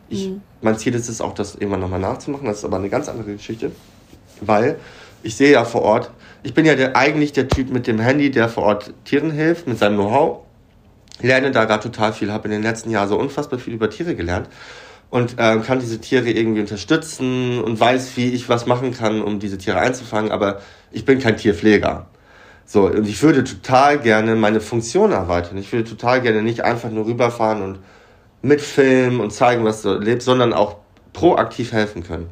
Ich, mhm. Mein Ziel ist es auch, das irgendwann nochmal nachzumachen, das ist aber eine ganz andere Geschichte, weil ich sehe ja vor Ort, ich bin ja der, eigentlich der Typ mit dem Handy, der vor Ort Tieren hilft, mit seinem Know-how. lerne da gerade total viel, habe in den letzten Jahren so unfassbar viel über Tiere gelernt und äh, kann diese Tiere irgendwie unterstützen und weiß, wie ich was machen kann, um diese Tiere einzufangen, aber ich bin kein Tierpfleger. So, und ich würde total gerne meine Funktion erweitern. Ich würde total gerne nicht einfach nur rüberfahren und mitfilmen und zeigen, was du lebst, sondern auch proaktiv helfen können.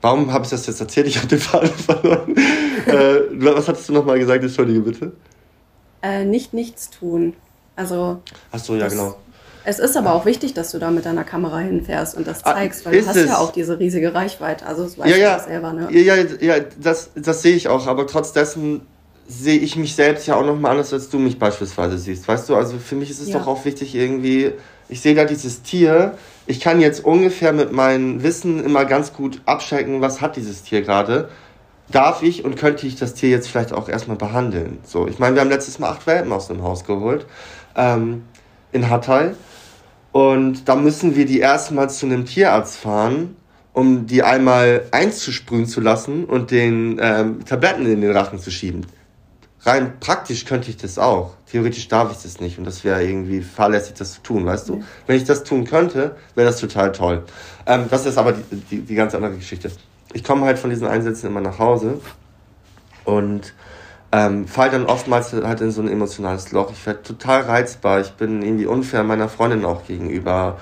Warum habe ich das jetzt erzählt? Ich habe den Faden verloren. Äh, was hattest du nochmal gesagt? Entschuldige bitte. Äh, nicht nichts tun. Also. Ach so, ja, genau. Es ist aber auch wichtig, dass du da mit deiner Kamera hinfährst und das ah, zeigst, weil du hast es? ja auch diese riesige Reichweite. Also das weißt ja, ja, du selber, ne? Ja, ja, ja das, das sehe ich auch, aber trotz dessen sehe ich mich selbst ja auch nochmal anders, als du mich beispielsweise siehst. Weißt du, also für mich ist es ja. doch auch wichtig, irgendwie, ich sehe da dieses Tier, ich kann jetzt ungefähr mit meinem Wissen immer ganz gut abchecken, was hat dieses Tier gerade. Darf ich und könnte ich das Tier jetzt vielleicht auch erstmal behandeln? So, ich meine, wir haben letztes Mal acht Welpen aus dem Haus geholt, ähm, in Hatay. Und da müssen wir die erstmal zu einem Tierarzt fahren, um die einmal einzusprühen zu lassen und den ähm, Tabletten in den Rachen zu schieben. Rein praktisch könnte ich das auch. Theoretisch darf ich das nicht und das wäre irgendwie fahrlässig, das zu tun, weißt du? Wenn ich das tun könnte, wäre das total toll. Ähm, das ist aber die, die, die ganz andere Geschichte. Ich komme halt von diesen Einsätzen immer nach Hause und ähm, fall dann oftmals halt in so ein emotionales Loch. Ich werde total reizbar. Ich bin irgendwie unfair meiner Freundin auch gegenüber,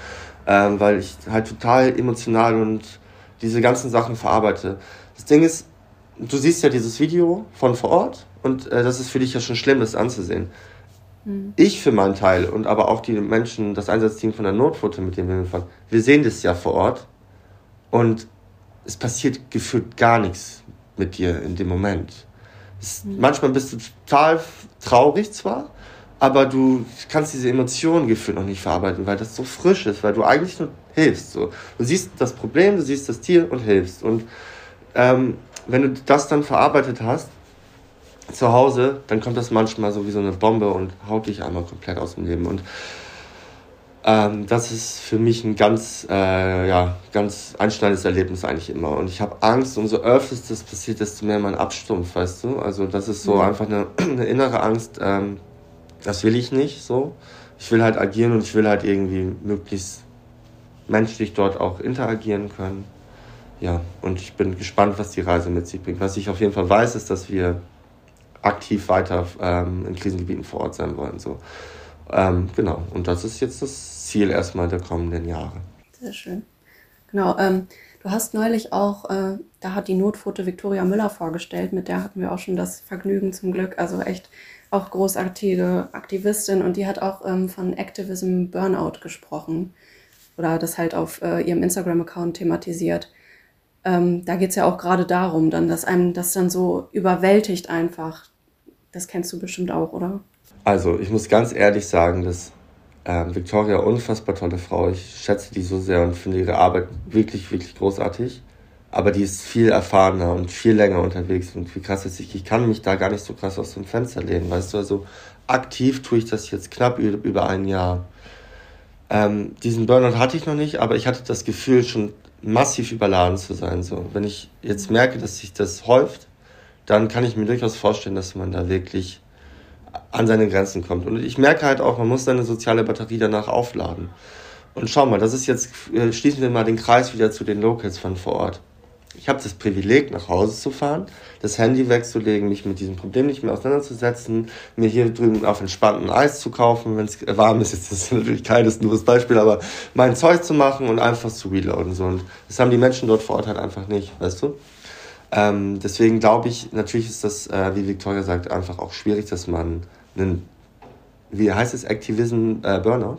ähm, weil ich halt total emotional und diese ganzen Sachen verarbeite. Das Ding ist, du siehst ja dieses Video von vor Ort und äh, das ist für dich ja schon schlimm, das anzusehen. Mhm. Ich für meinen Teil und aber auch die Menschen, das Einsatzteam von der Notfoto, mit dem wir fahren, wir sehen das ja vor Ort und es passiert gefühlt gar nichts mit dir in dem Moment. Mhm. Manchmal bist du total traurig zwar, aber du kannst diese Emotionen gefühlt noch nicht verarbeiten, weil das so frisch ist, weil du eigentlich nur hilfst. So. Du siehst das Problem, du siehst das Tier und hilfst. Und ähm, wenn du das dann verarbeitet hast, zu Hause, dann kommt das manchmal so wie so eine Bombe und haut dich einmal komplett aus dem Leben. Und ähm, das ist für mich ein ganz, äh, ja, ganz einschneidendes Erlebnis eigentlich immer. Und ich habe Angst, umso öfter das passiert, desto mehr man abstumpft, weißt du? Also das ist so mhm. einfach eine, [CLEARS THROAT] eine, innere Angst, ähm, das will ich nicht so. Ich will halt agieren und ich will halt irgendwie möglichst menschlich dort auch interagieren können. Ja, und ich bin gespannt, was die Reise mit sich bringt. Was ich auf jeden Fall weiß, ist, dass wir aktiv weiter ähm, in Krisengebieten vor Ort sein wollen. So. Ähm, genau, und das ist jetzt das Ziel erstmal der kommenden Jahre. Sehr schön. Genau, ähm, du hast neulich auch, äh, da hat die Notfoto Viktoria Müller vorgestellt, mit der hatten wir auch schon das Vergnügen zum Glück, also echt auch großartige Aktivistin und die hat auch ähm, von Activism Burnout gesprochen oder das halt auf äh, ihrem Instagram-Account thematisiert. Ähm, da geht es ja auch gerade darum, dann, dass einem das dann so überwältigt einfach. Das kennst du bestimmt auch, oder? Also, ich muss ganz ehrlich sagen, dass ähm, Victoria unfassbar tolle Frau. Ich schätze die so sehr und finde ihre Arbeit wirklich, wirklich großartig. Aber die ist viel erfahrener und viel länger unterwegs. Und wie krass ist ich, ich kann mich da gar nicht so krass aus dem Fenster lehnen. Weißt du, also aktiv tue ich das jetzt knapp über ein Jahr. Ähm, diesen Burnout hatte ich noch nicht, aber ich hatte das Gefühl, schon massiv überladen zu sein. So, wenn ich jetzt merke, dass sich das häuft, dann kann ich mir durchaus vorstellen, dass man da wirklich an seine Grenzen kommt. Und ich merke halt auch, man muss seine soziale Batterie danach aufladen. Und schau mal, das ist jetzt, äh, schließen wir mal den Kreis wieder zu den Locals von vor Ort. Ich habe das Privileg, nach Hause zu fahren, das Handy wegzulegen, mich mit diesem Problem nicht mehr auseinanderzusetzen, mir hier drüben auf entspannten Eis zu kaufen, wenn es [LAUGHS] warm ist. Jetzt ist natürlich keines nur das Beispiel, aber mein Zeug zu machen und einfach zu reloaden. So. Und das haben die Menschen dort vor Ort halt einfach nicht, weißt du? Ähm, deswegen glaube ich, natürlich ist das, äh, wie Victoria sagt, einfach auch schwierig, dass man einen, wie heißt es, Activism äh, Burnout?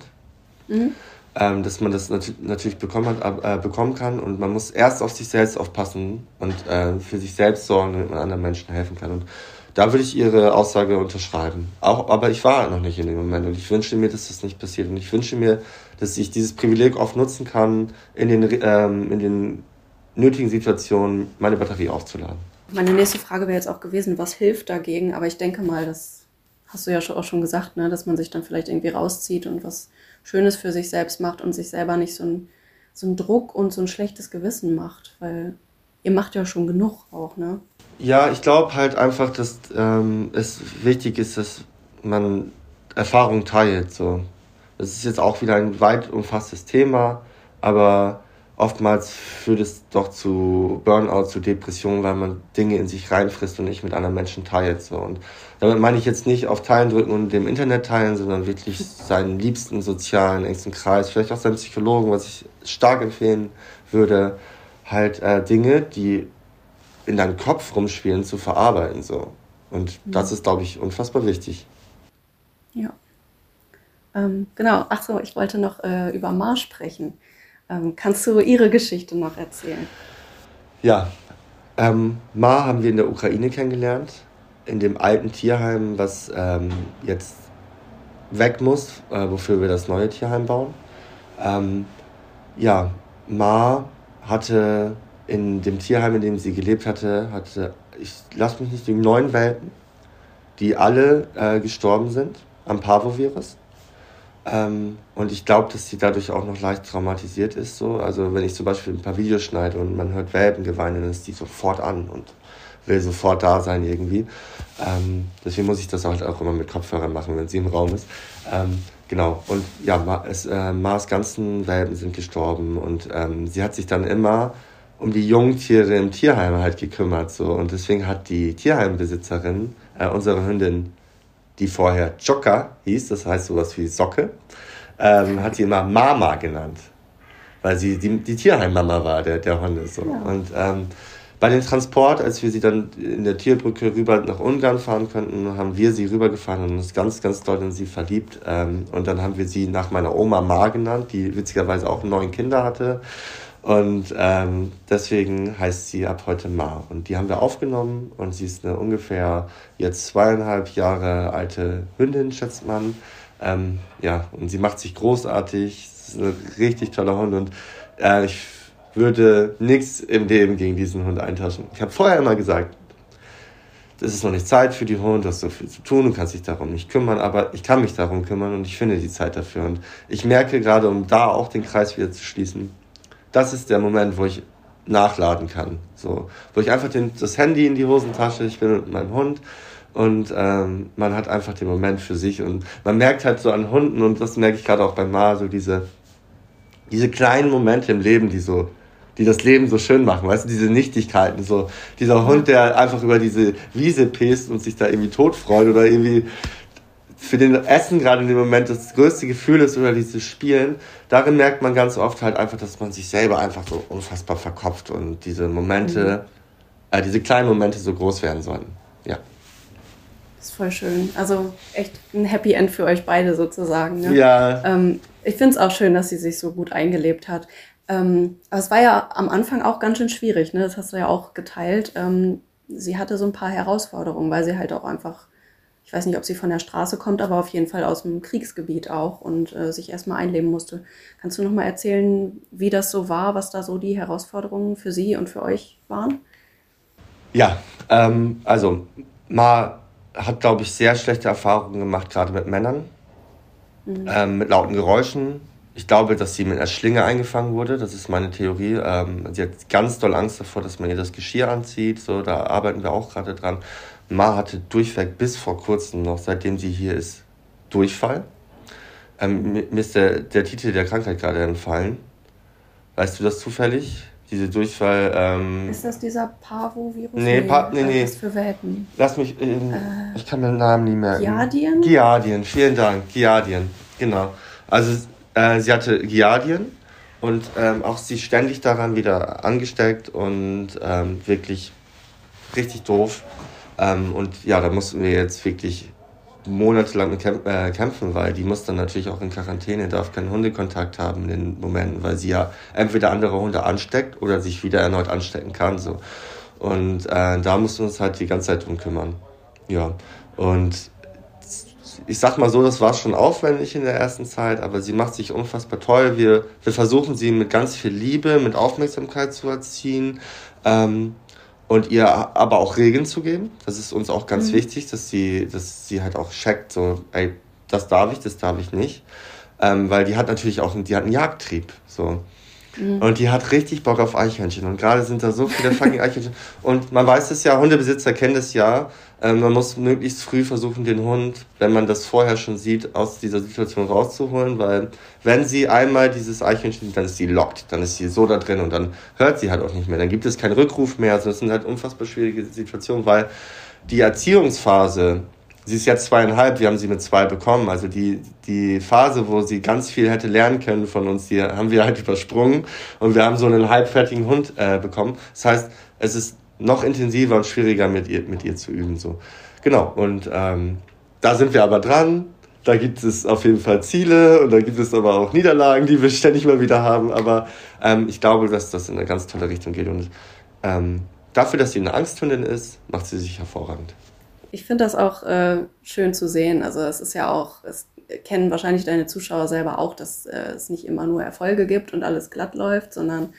Mhm. Ähm, dass man das nat natürlich bekommen, hat, äh, bekommen kann und man muss erst auf sich selbst aufpassen und äh, für sich selbst sorgen, damit man anderen Menschen helfen kann. Und da würde ich Ihre Aussage unterschreiben. Auch, aber ich war noch nicht in dem Moment und ich wünsche mir, dass das nicht passiert. Und ich wünsche mir, dass ich dieses Privileg oft nutzen kann, in den, ähm, in den nötigen Situationen meine Batterie aufzuladen. Meine nächste Frage wäre jetzt auch gewesen, was hilft dagegen? Aber ich denke mal, das hast du ja auch schon gesagt, ne, dass man sich dann vielleicht irgendwie rauszieht und was Schönes für sich selbst macht und sich selber nicht so ein, so ein Druck und so ein schlechtes Gewissen macht, weil ihr macht ja schon genug auch, ne? Ja, ich glaube halt einfach, dass ähm, es wichtig ist, dass man Erfahrungen teilt. So. Das ist jetzt auch wieder ein weit umfasstes Thema, aber oftmals führt es doch zu Burnout, zu Depressionen, weil man Dinge in sich reinfrisst und nicht mit anderen Menschen teilt. So. Und damit meine ich jetzt nicht auf Teilen drücken und dem Internet teilen, sondern wirklich seinen liebsten sozialen, engsten Kreis, vielleicht auch seinen Psychologen, was ich stark empfehlen würde, halt äh, Dinge, die in deinem Kopf rumspielen, zu verarbeiten. So. Und mhm. das ist, glaube ich, unfassbar wichtig. Ja. Ähm, genau, ach so, ich wollte noch äh, über Mars sprechen. Ähm, kannst du ihre Geschichte noch erzählen? Ja, ähm, Ma haben wir in der Ukraine kennengelernt, in dem alten Tierheim, was ähm, jetzt weg muss, äh, wofür wir das neue Tierheim bauen. Ähm, ja, Ma hatte in dem Tierheim, in dem sie gelebt hatte, hatte, ich lass mich nicht, neun Welpen, die alle äh, gestorben sind am Parvovirus. Ähm, und ich glaube, dass sie dadurch auch noch leicht traumatisiert ist. So. Also wenn ich zum Beispiel ein paar Videos schneide und man hört Welpengeweine, dann ist die sofort an und will sofort da sein irgendwie. Ähm, deswegen muss ich das halt auch immer mit Kopfhörern machen, wenn sie im Raum ist. Ähm, genau, und ja, Ma es, äh, Mars ganzen Welpen sind gestorben und ähm, sie hat sich dann immer um die Jungtiere im Tierheim halt gekümmert. So. Und deswegen hat die Tierheimbesitzerin, äh, unsere Hündin die vorher Joker hieß, das heißt sowas wie Socke, ähm, hat sie immer Mama genannt, weil sie die, die Tierheimmama war, der, der Hunde. So. Ja. Und ähm, bei dem Transport, als wir sie dann in der Tierbrücke rüber nach Ungarn fahren konnten, haben wir sie rübergefahren und uns ganz, ganz doll in sie verliebt. Ähm, und dann haben wir sie nach meiner Oma Ma genannt, die witzigerweise auch neun Kinder hatte. Und ähm, deswegen heißt sie ab heute Ma. Und die haben wir aufgenommen und sie ist eine ungefähr jetzt zweieinhalb Jahre alte Hündin, schätzt man. Ähm, ja, und sie macht sich großartig. Sie ist ein richtig toller Hund und äh, ich würde nichts im Leben gegen diesen Hund eintauschen. Ich habe vorher immer gesagt, das ist noch nicht Zeit für die Hund, du hast so viel zu tun, du kannst dich darum nicht kümmern, aber ich kann mich darum kümmern und ich finde die Zeit dafür. Und ich merke gerade, um da auch den Kreis wieder zu schließen, das ist der Moment, wo ich nachladen kann. So, wo ich einfach den, das Handy in die Hosentasche, ich bin mit meinem Hund und ähm, man hat einfach den Moment für sich und man merkt halt so an Hunden und das merke ich gerade auch beim Ma, so diese, diese kleinen Momente im Leben, die so, die das Leben so schön machen, weißt du, diese Nichtigkeiten, so dieser Hund, der einfach über diese Wiese pest und sich da irgendwie tot freut oder irgendwie für den Essen gerade in dem Moment das größte Gefühl ist oder dieses Spielen, darin merkt man ganz oft halt einfach, dass man sich selber einfach so unfassbar verkopft und diese Momente, mhm. äh, diese kleinen Momente so groß werden sollen. Ja. Das ist voll schön. Also echt ein Happy End für euch beide sozusagen. Ne? Ja. Ähm, ich finde es auch schön, dass sie sich so gut eingelebt hat. Ähm, aber es war ja am Anfang auch ganz schön schwierig, ne? Das hast du ja auch geteilt. Ähm, sie hatte so ein paar Herausforderungen, weil sie halt auch einfach ich weiß nicht, ob sie von der Straße kommt, aber auf jeden Fall aus dem Kriegsgebiet auch und äh, sich erstmal einleben musste. Kannst du noch mal erzählen, wie das so war, was da so die Herausforderungen für sie und für euch waren? Ja, ähm, also Ma hat, glaube ich, sehr schlechte Erfahrungen gemacht, gerade mit Männern, mhm. ähm, mit lauten Geräuschen. Ich glaube, dass sie mit einer Schlinge eingefangen wurde. Das ist meine Theorie. Ähm, sie hat ganz doll Angst davor, dass man ihr das Geschirr anzieht. So, da arbeiten wir auch gerade dran. Ma hatte durchweg bis vor kurzem noch, seitdem sie hier ist, Durchfall. Ähm, mir ist der, der Titel der Krankheit gerade entfallen. Weißt du das zufällig? Diese Durchfall. Ähm ist das dieser Parvovirus? Nee, pa nee, nee. Was für Welpen? Lass mich. Ähm, äh, ich kann den Namen nie merken. Giardien? Giardien, vielen Dank. Giardien, genau. Also, äh, sie hatte Giardien und ähm, auch sie ständig daran wieder angesteckt und ähm, wirklich richtig doof. Ähm, und ja, da mussten wir jetzt wirklich monatelang kämp äh, kämpfen, weil die muss dann natürlich auch in Quarantäne, darf keinen Hundekontakt haben in den Momenten, weil sie ja entweder andere Hunde ansteckt oder sich wieder erneut anstecken kann. So. Und äh, da mussten wir uns halt die ganze Zeit drum kümmern. Ja, und ich sag mal so, das war schon aufwendig in der ersten Zeit, aber sie macht sich unfassbar toll. Wir, wir versuchen sie mit ganz viel Liebe, mit Aufmerksamkeit zu erziehen. Ähm, und ihr aber auch Regeln zu geben. Das ist uns auch ganz mhm. wichtig, dass sie, dass sie halt auch checkt, so, ey, das darf ich, das darf ich nicht. Ähm, weil die hat natürlich auch die hat einen Jagdtrieb. So. Mhm. Und die hat richtig Bock auf Eichhörnchen. Und gerade sind da so viele fucking [LAUGHS] Eichhörnchen. Und man weiß es ja, Hundebesitzer kennen das ja. Ähm, man muss möglichst früh versuchen, den Hund, wenn man das vorher schon sieht, aus dieser Situation rauszuholen, weil wenn sie einmal dieses Eichhörnchen sieht, dann ist sie lockt, dann ist sie so da drin und dann hört sie halt auch nicht mehr. Dann gibt es keinen Rückruf mehr. Also das sind halt unfassbar schwierige Situationen, weil die Erziehungsphase, sie ist jetzt zweieinhalb, wir haben sie mit zwei bekommen. Also die, die Phase, wo sie ganz viel hätte lernen können von uns, die haben wir halt [LAUGHS] übersprungen und wir haben so einen halbfertigen Hund äh, bekommen. Das heißt, es ist noch intensiver und schwieriger mit ihr, mit ihr zu üben. So. Genau, und ähm, da sind wir aber dran. Da gibt es auf jeden Fall Ziele und da gibt es aber auch Niederlagen, die wir [LAUGHS] ständig mal wieder haben. Aber ähm, ich glaube, dass das in eine ganz tolle Richtung geht. Und ähm, dafür, dass sie eine Angsthündin ist, macht sie sich hervorragend. Ich finde das auch äh, schön zu sehen. Also es ist ja auch, es kennen wahrscheinlich deine Zuschauer selber auch, dass äh, es nicht immer nur Erfolge gibt und alles glatt läuft, sondern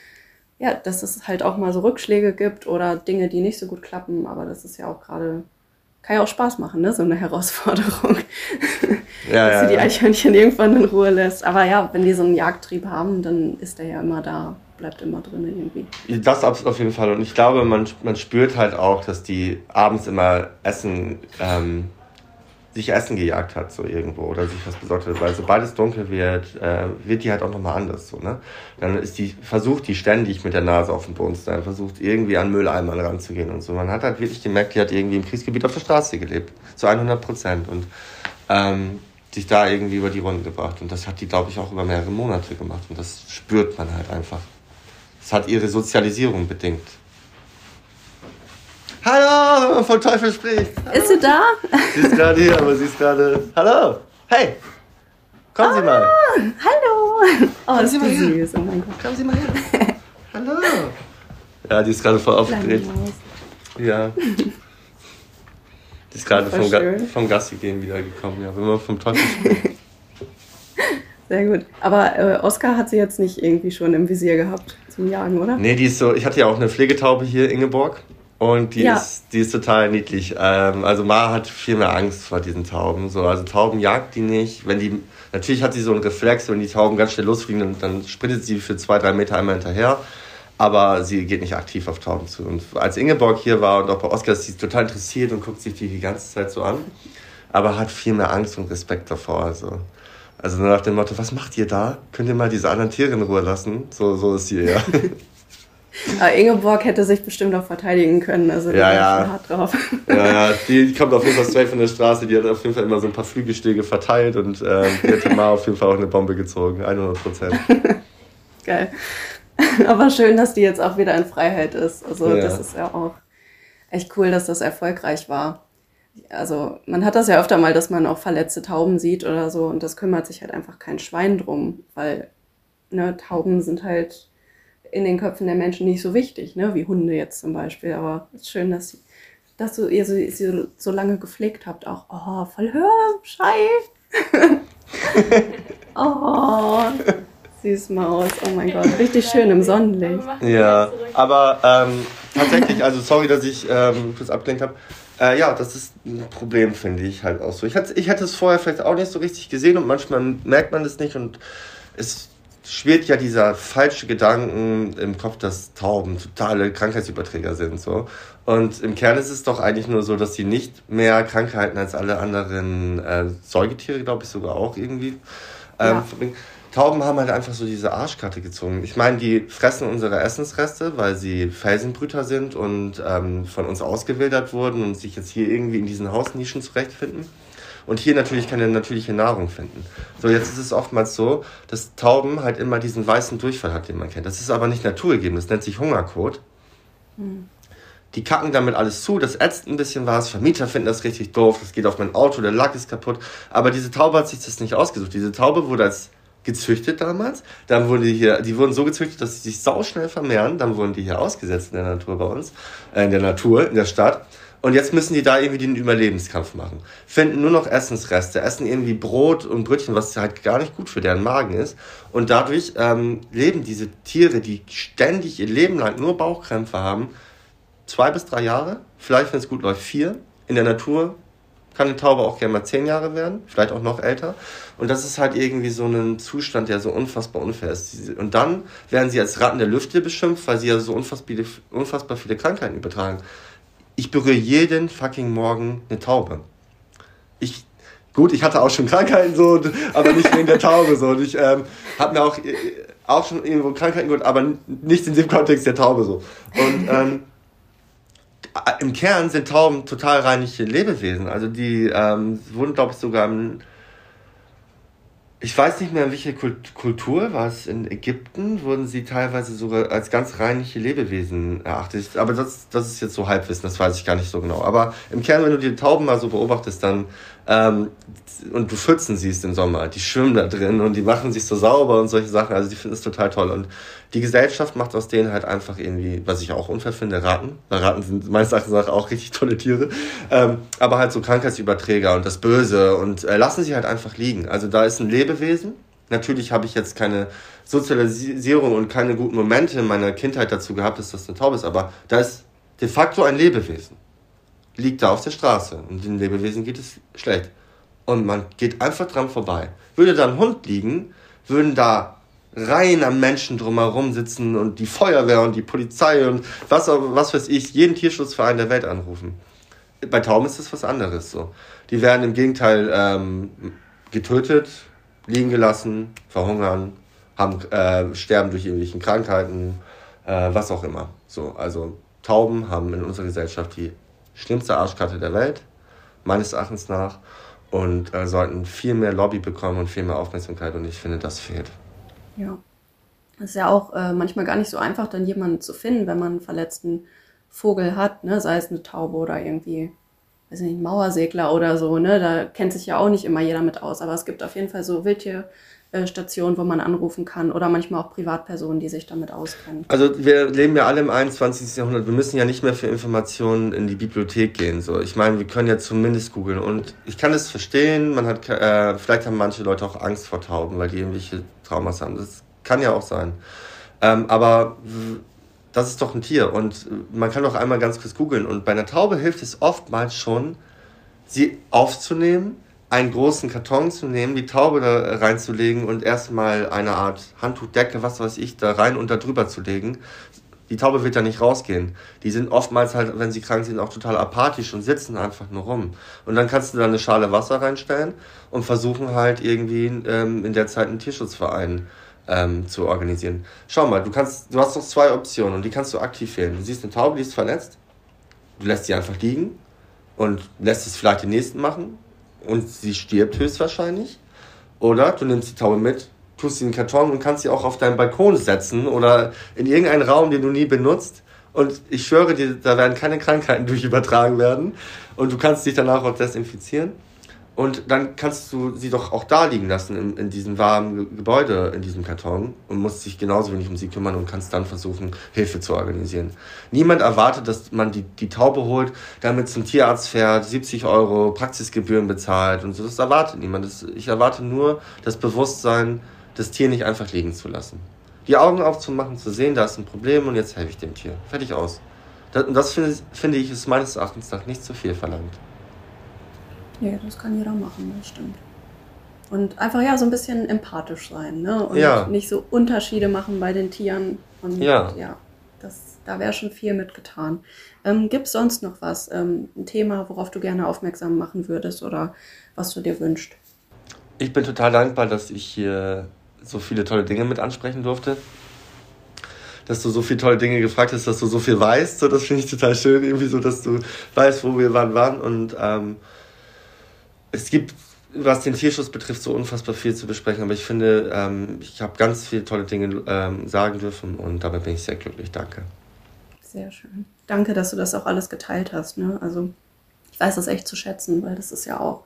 ja, dass es halt auch mal so Rückschläge gibt oder Dinge, die nicht so gut klappen, aber das ist ja auch gerade, kann ja auch Spaß machen, ne? So eine [LAUGHS] Herausforderung. Ja, dass ja, sie die Eichhörnchen irgendwann in Ruhe lässt. Aber ja, wenn die so einen Jagdtrieb haben, dann ist der ja immer da, bleibt immer drin irgendwie. Das auf jeden Fall. Und ich glaube, man, man spürt halt auch, dass die abends immer Essen ähm, sich Essen gejagt hat, so irgendwo, oder sich was besorgt hat. Weil sobald es dunkel wird, äh, wird die halt auch nochmal anders, so, ne? Dann ist die, versucht die ständig mit der Nase auf dem Boden zu sein, versucht irgendwie an Mülleimern ranzugehen und so. Man hat halt wirklich gemerkt, die hat irgendwie im Kriegsgebiet auf der Straße gelebt. Zu 100 Prozent. Und, ähm, sich da irgendwie über die Runden gebracht. Und das hat die, glaube ich, auch über mehrere Monate gemacht. Und das spürt man halt einfach. Das hat ihre Sozialisierung bedingt. Hallo, wenn man von Teufel spricht. Hallo. Ist sie da? Sie ist gerade hier, aber sie ist gerade. Hallo! Hey! Kommen Sie mal! Ah, hallo! Oh, Kommen Sie mal süß. Oh mein Gott. Kommen Sie mal her. [LAUGHS] hallo! Ja, die ist gerade voll aufgedreht. Ja. Die ist gerade vom, Ga vom Gassi gehen wiedergekommen, ja, wenn man vom Teufel spricht. [LAUGHS] Sehr gut. Aber äh, Oscar hat sie jetzt nicht irgendwie schon im Visier gehabt zum Jagen, oder? Nee, die ist so, ich hatte ja auch eine Pflegetaube hier, Ingeborg. Und die, ja. ist, die ist total niedlich. Ähm, also Ma hat viel mehr Angst vor diesen Tauben. So, also Tauben jagt die nicht. Wenn die, natürlich hat sie so einen Reflex, wenn die Tauben ganz schnell losfliegen, dann, dann sprintet sie für zwei, drei Meter einmal hinterher. Aber sie geht nicht aktiv auf Tauben zu. Und als Ingeborg hier war und auch bei Oskar ist sie total interessiert und guckt sich die die ganze Zeit so an. Aber hat viel mehr Angst und Respekt davor. Also, also nur nach dem Motto, was macht ihr da? Könnt ihr mal diese anderen Tiere in Ruhe lassen? So, so ist sie ja. [LAUGHS] Aber Ingeborg hätte sich bestimmt auch verteidigen können. Also die ja, ja. schon hart drauf. [LAUGHS] Ja, ja, [LAUGHS] die kommt auf jeden Fall straight von der Straße. Die hat auf jeden Fall immer so ein paar Flügelstege verteilt und äh, die hätte mal auf jeden Fall auch eine Bombe gezogen. 100 Prozent. Geil. Aber schön, dass die jetzt auch wieder in Freiheit ist. Also ja. das ist ja auch echt cool, dass das erfolgreich war. Also man hat das ja öfter mal, dass man auch verletzte Tauben sieht oder so und das kümmert sich halt einfach kein Schwein drum, weil ne, Tauben sind halt in den Köpfen der Menschen nicht so wichtig, ne? wie Hunde jetzt zum Beispiel. Aber es ist schön, dass, sie, dass du ihr sie so, so lange gepflegt habt. Auch, oh, voll hübsch, hi. [LAUGHS] oh, süß Maus, oh mein Gott, richtig schön im Sonnenlicht. Ja, aber ähm, tatsächlich, also sorry, dass ich ähm, kurz abgelenkt habe. Äh, ja, das ist ein Problem, finde ich halt auch so. Ich, hatte, ich hätte es vorher vielleicht auch nicht so richtig gesehen und manchmal merkt man es nicht und es schwirrt ja dieser falsche Gedanken im Kopf, dass Tauben totale Krankheitsüberträger sind. So. Und im Kern ist es doch eigentlich nur so, dass sie nicht mehr Krankheiten als alle anderen äh, Säugetiere, glaube ich, sogar auch irgendwie ähm, ja. Tauben haben halt einfach so diese Arschkarte gezogen. Ich meine, die fressen unsere Essensreste, weil sie Felsenbrüter sind und ähm, von uns ausgewildert wurden und sich jetzt hier irgendwie in diesen Hausnischen zurechtfinden und hier natürlich keine natürliche Nahrung finden. So, jetzt ist es oftmals so, dass Tauben halt immer diesen weißen Durchfall hat, den man kennt. Das ist aber nicht naturgegeben, das nennt sich Hungerkot. Mhm. Die kacken damit alles zu, das ätzt ein bisschen was, Vermieter finden das richtig doof, das geht auf mein Auto, der Lack ist kaputt. Aber diese Taube hat sich das nicht ausgesucht. Diese Taube wurde als gezüchtet damals. Dann wurden die hier, die wurden so gezüchtet, dass sie sich sauschnell vermehren. Dann wurden die hier ausgesetzt in der Natur bei uns, äh, in der Natur, in der Stadt. Und jetzt müssen die da irgendwie den Überlebenskampf machen. Finden nur noch Essensreste, essen irgendwie Brot und Brötchen, was halt gar nicht gut für deren Magen ist. Und dadurch ähm, leben diese Tiere, die ständig ihr Leben lang nur Bauchkrämpfe haben, zwei bis drei Jahre, vielleicht wenn es gut läuft, vier, in der Natur kann eine Taube auch gerne mal zehn Jahre werden, vielleicht auch noch älter. Und das ist halt irgendwie so ein Zustand, der so unfassbar unfair ist. Und dann werden sie als Ratten der Lüfte beschimpft, weil sie ja so unfassbar viele, Krankheiten übertragen. Ich berühre jeden fucking Morgen eine Taube. Ich, gut, ich hatte auch schon Krankheiten so, aber nicht wegen der Taube so. Und ich ähm, habe mir auch, äh, auch schon irgendwo Krankheiten geholt, aber nicht in dem Kontext der Taube so. Und ähm, im Kern sind Tauben total reinliche Lebewesen. Also die ähm, wurden, glaube ich, sogar im ich weiß nicht mehr, in welcher Kultur war es in Ägypten, wurden sie teilweise sogar als ganz reinliche Lebewesen erachtet. Aber das, das ist jetzt so Halbwissen, das weiß ich gar nicht so genau. Aber im Kern, wenn du die Tauben mal so beobachtest, dann ähm, und du Pfützen siehst im Sommer, die schwimmen da drin und die machen sich so sauber und solche Sachen. Also die finden es total toll. Und die Gesellschaft macht aus denen halt einfach irgendwie, was ich auch unfair finde, Ratten. Weil Ratten sind meines Erachtens auch richtig tolle Tiere. Ähm, aber halt so Krankheitsüberträger und das Böse und äh, lassen sie halt einfach liegen. Also da ist ein Lebewesen. Natürlich habe ich jetzt keine Sozialisierung und keine guten Momente in meiner Kindheit dazu gehabt, dass das eine Taube ist, aber da ist de facto ein Lebewesen. Liegt da auf der Straße und den Lebewesen geht es schlecht. Und man geht einfach dran vorbei. Würde da ein Hund liegen, würden da Reihen an Menschen drumherum sitzen und die Feuerwehr und die Polizei und was, was weiß ich, jeden Tierschutzverein der Welt anrufen. Bei Tauben ist das was anderes so. Die werden im Gegenteil ähm, getötet, liegen gelassen, verhungern, haben, äh, sterben durch irgendwelche Krankheiten, äh, was auch immer. So, also Tauben haben in unserer Gesellschaft die schlimmste Arschkarte der Welt, meines Erachtens nach, und äh, sollten viel mehr Lobby bekommen und viel mehr Aufmerksamkeit und ich finde, das fehlt. Ja. Es ist ja auch äh, manchmal gar nicht so einfach, dann jemanden zu finden, wenn man einen verletzten Vogel hat, ne? sei es eine Taube oder irgendwie, weiß nicht, ein Mauersegler oder so, ne? Da kennt sich ja auch nicht immer jeder mit aus. Aber es gibt auf jeden Fall so Wildtier- Stationen, wo man anrufen kann oder manchmal auch Privatpersonen, die sich damit auskennen. Also wir leben ja alle im 21. Jahrhundert. Wir müssen ja nicht mehr für Informationen in die Bibliothek gehen. So, ich meine, wir können ja zumindest googeln und ich kann es verstehen. Man hat, äh, vielleicht haben manche Leute auch Angst vor Tauben, weil die irgendwelche Traumas haben. Das kann ja auch sein. Ähm, aber das ist doch ein Tier und man kann doch einmal ganz kurz googeln und bei einer Taube hilft es oftmals schon, sie aufzunehmen einen großen Karton zu nehmen, die Taube da reinzulegen und erstmal eine Art Handtuchdecke, was weiß ich, da rein und da drüber zu legen. Die Taube wird da nicht rausgehen. Die sind oftmals halt, wenn sie krank sind, auch total apathisch und sitzen einfach nur rum. Und dann kannst du da eine Schale Wasser reinstellen und versuchen halt irgendwie ähm, in der Zeit einen Tierschutzverein ähm, zu organisieren. Schau mal, du kannst, du hast doch zwei Optionen und die kannst du aktiv wählen. Du siehst eine Taube, die ist verletzt, du lässt sie einfach liegen und lässt es vielleicht den nächsten machen und sie stirbt höchstwahrscheinlich. Oder du nimmst die Taube mit, tust sie in den Karton und kannst sie auch auf deinen Balkon setzen oder in irgendeinen Raum, den du nie benutzt. Und ich schwöre dir, da werden keine Krankheiten [LAUGHS] durch übertragen werden. Und du kannst dich danach auch desinfizieren. Und dann kannst du sie doch auch da liegen lassen in, in diesem warmen Gebäude, in diesem Karton und musst dich genauso wenig um sie kümmern und kannst dann versuchen, Hilfe zu organisieren. Niemand erwartet, dass man die, die Taube holt, damit zum Tierarzt fährt, 70 Euro Praxisgebühren bezahlt und so. Das erwartet niemand. Das, ich erwarte nur das Bewusstsein, das Tier nicht einfach liegen zu lassen. Die Augen aufzumachen, zu sehen, da ist ein Problem und jetzt helfe ich dem Tier. Fertig aus. Das, und das finde, finde ich ist meines Erachtens nach nicht zu viel verlangt. Ja, das kann jeder machen, das stimmt. Und einfach ja so ein bisschen empathisch sein, ne? Und ja. nicht so Unterschiede machen bei den Tieren. Und ja, ja das, da wäre schon viel mit getan. Ähm, Gibt es sonst noch was? Ähm, ein Thema, worauf du gerne aufmerksam machen würdest oder was du dir wünschst? Ich bin total dankbar, dass ich hier so viele tolle Dinge mit ansprechen durfte. Dass du so viele tolle Dinge gefragt hast, dass du so viel weißt. So, das finde ich total schön, irgendwie so, dass du weißt, wo wir wann waren. Und ähm, es gibt, was den Tierschutz betrifft, so unfassbar viel zu besprechen, aber ich finde, ähm, ich habe ganz viele tolle Dinge ähm, sagen dürfen und dabei bin ich sehr glücklich. Danke. Sehr schön. Danke, dass du das auch alles geteilt hast. Ne? Also ich weiß das echt zu schätzen, weil das ist ja auch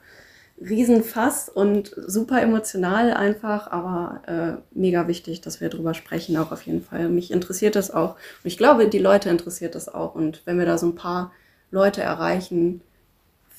Riesenfass und super emotional einfach, aber äh, mega wichtig, dass wir darüber sprechen, auch auf jeden Fall. Mich interessiert das auch und ich glaube, die Leute interessiert das auch und wenn wir da so ein paar Leute erreichen,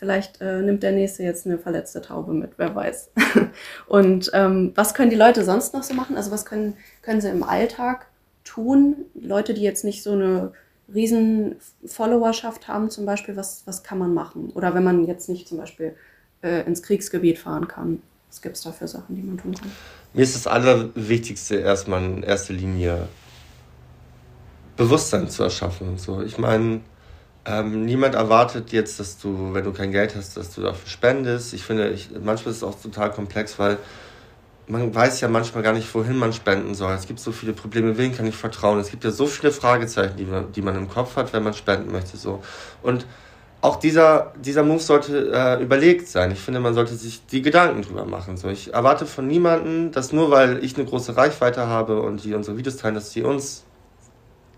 Vielleicht äh, nimmt der nächste jetzt eine verletzte Taube mit, wer weiß. [LAUGHS] und ähm, was können die Leute sonst noch so machen? Also was können, können sie im Alltag tun? Leute, die jetzt nicht so eine riesen Followerschaft haben zum Beispiel, was, was kann man machen? Oder wenn man jetzt nicht zum Beispiel äh, ins Kriegsgebiet fahren kann, was gibt es da für Sachen, die man tun kann? Mir ist das Allerwichtigste erstmal in erster Linie Bewusstsein zu erschaffen und so. Ich meine, ähm, niemand erwartet jetzt, dass du, wenn du kein Geld hast, dass du dafür spendest. Ich finde, ich, manchmal ist es auch total komplex, weil man weiß ja manchmal gar nicht, wohin man spenden soll. Es gibt so viele Probleme, wen kann ich vertrauen? Es gibt ja so viele Fragezeichen, die man, die man im Kopf hat, wenn man spenden möchte. So. Und auch dieser, dieser Move sollte äh, überlegt sein. Ich finde, man sollte sich die Gedanken drüber machen. So, ich erwarte von niemandem, dass nur weil ich eine große Reichweite habe und die unsere Videos teilen, dass die uns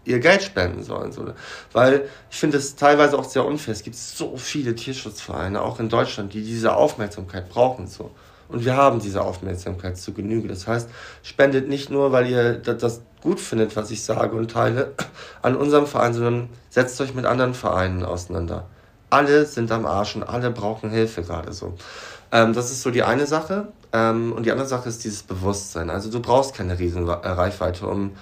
ihr Geld spenden sollen. So. Weil ich finde es teilweise auch sehr unfair. Es gibt so viele Tierschutzvereine, auch in Deutschland, die diese Aufmerksamkeit brauchen. So. Und wir haben diese Aufmerksamkeit zu Genüge. Das heißt, spendet nicht nur, weil ihr das gut findet, was ich sage und teile, an unserem Verein, sondern setzt euch mit anderen Vereinen auseinander. Alle sind am Arsch und alle brauchen Hilfe gerade so. Ähm, das ist so die eine Sache. Ähm, und die andere Sache ist dieses Bewusstsein. Also du brauchst keine riesen Reichweite, um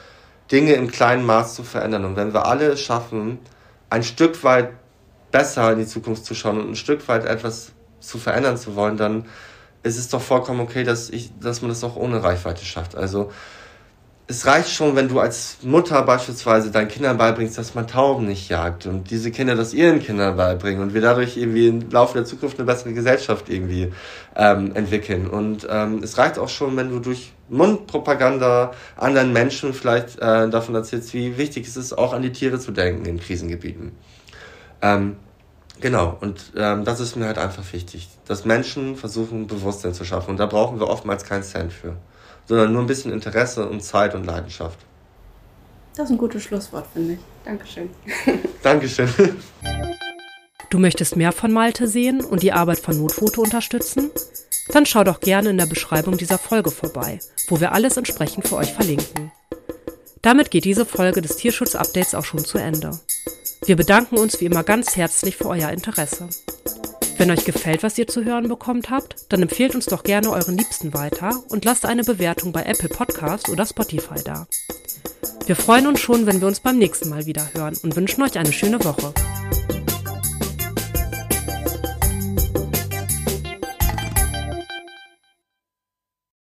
Dinge im kleinen Maß zu verändern. Und wenn wir alle es schaffen, ein Stück weit besser in die Zukunft zu schauen und ein Stück weit etwas zu verändern zu wollen, dann ist es doch vollkommen okay, dass, ich, dass man das auch ohne Reichweite schafft. Also es reicht schon, wenn du als Mutter beispielsweise deinen Kindern beibringst, dass man Tauben nicht jagt und diese Kinder das ihren Kindern beibringen und wir dadurch irgendwie im Laufe der Zukunft eine bessere Gesellschaft irgendwie ähm, entwickeln. Und ähm, es reicht auch schon, wenn du durch Mundpropaganda anderen Menschen vielleicht äh, davon erzählst, wie wichtig es ist, auch an die Tiere zu denken in Krisengebieten. Ähm, genau, und ähm, das ist mir halt einfach wichtig, dass Menschen versuchen, Bewusstsein zu schaffen. Und da brauchen wir oftmals keinen Cent für sondern nur ein bisschen Interesse und Zeit und Leidenschaft. Das ist ein gutes Schlusswort, finde ich. Dankeschön. [LAUGHS] [LAUGHS] Dankeschön. Du möchtest mehr von Malte sehen und die Arbeit von Notfoto unterstützen? Dann schau doch gerne in der Beschreibung dieser Folge vorbei, wo wir alles entsprechend für euch verlinken. Damit geht diese Folge des Tierschutz-Updates auch schon zu Ende. Wir bedanken uns wie immer ganz herzlich für euer Interesse. Wenn euch gefällt, was ihr zu hören bekommt habt, dann empfehlt uns doch gerne euren Liebsten weiter und lasst eine Bewertung bei Apple Podcasts oder Spotify da. Wir freuen uns schon, wenn wir uns beim nächsten Mal wieder hören und wünschen euch eine schöne Woche.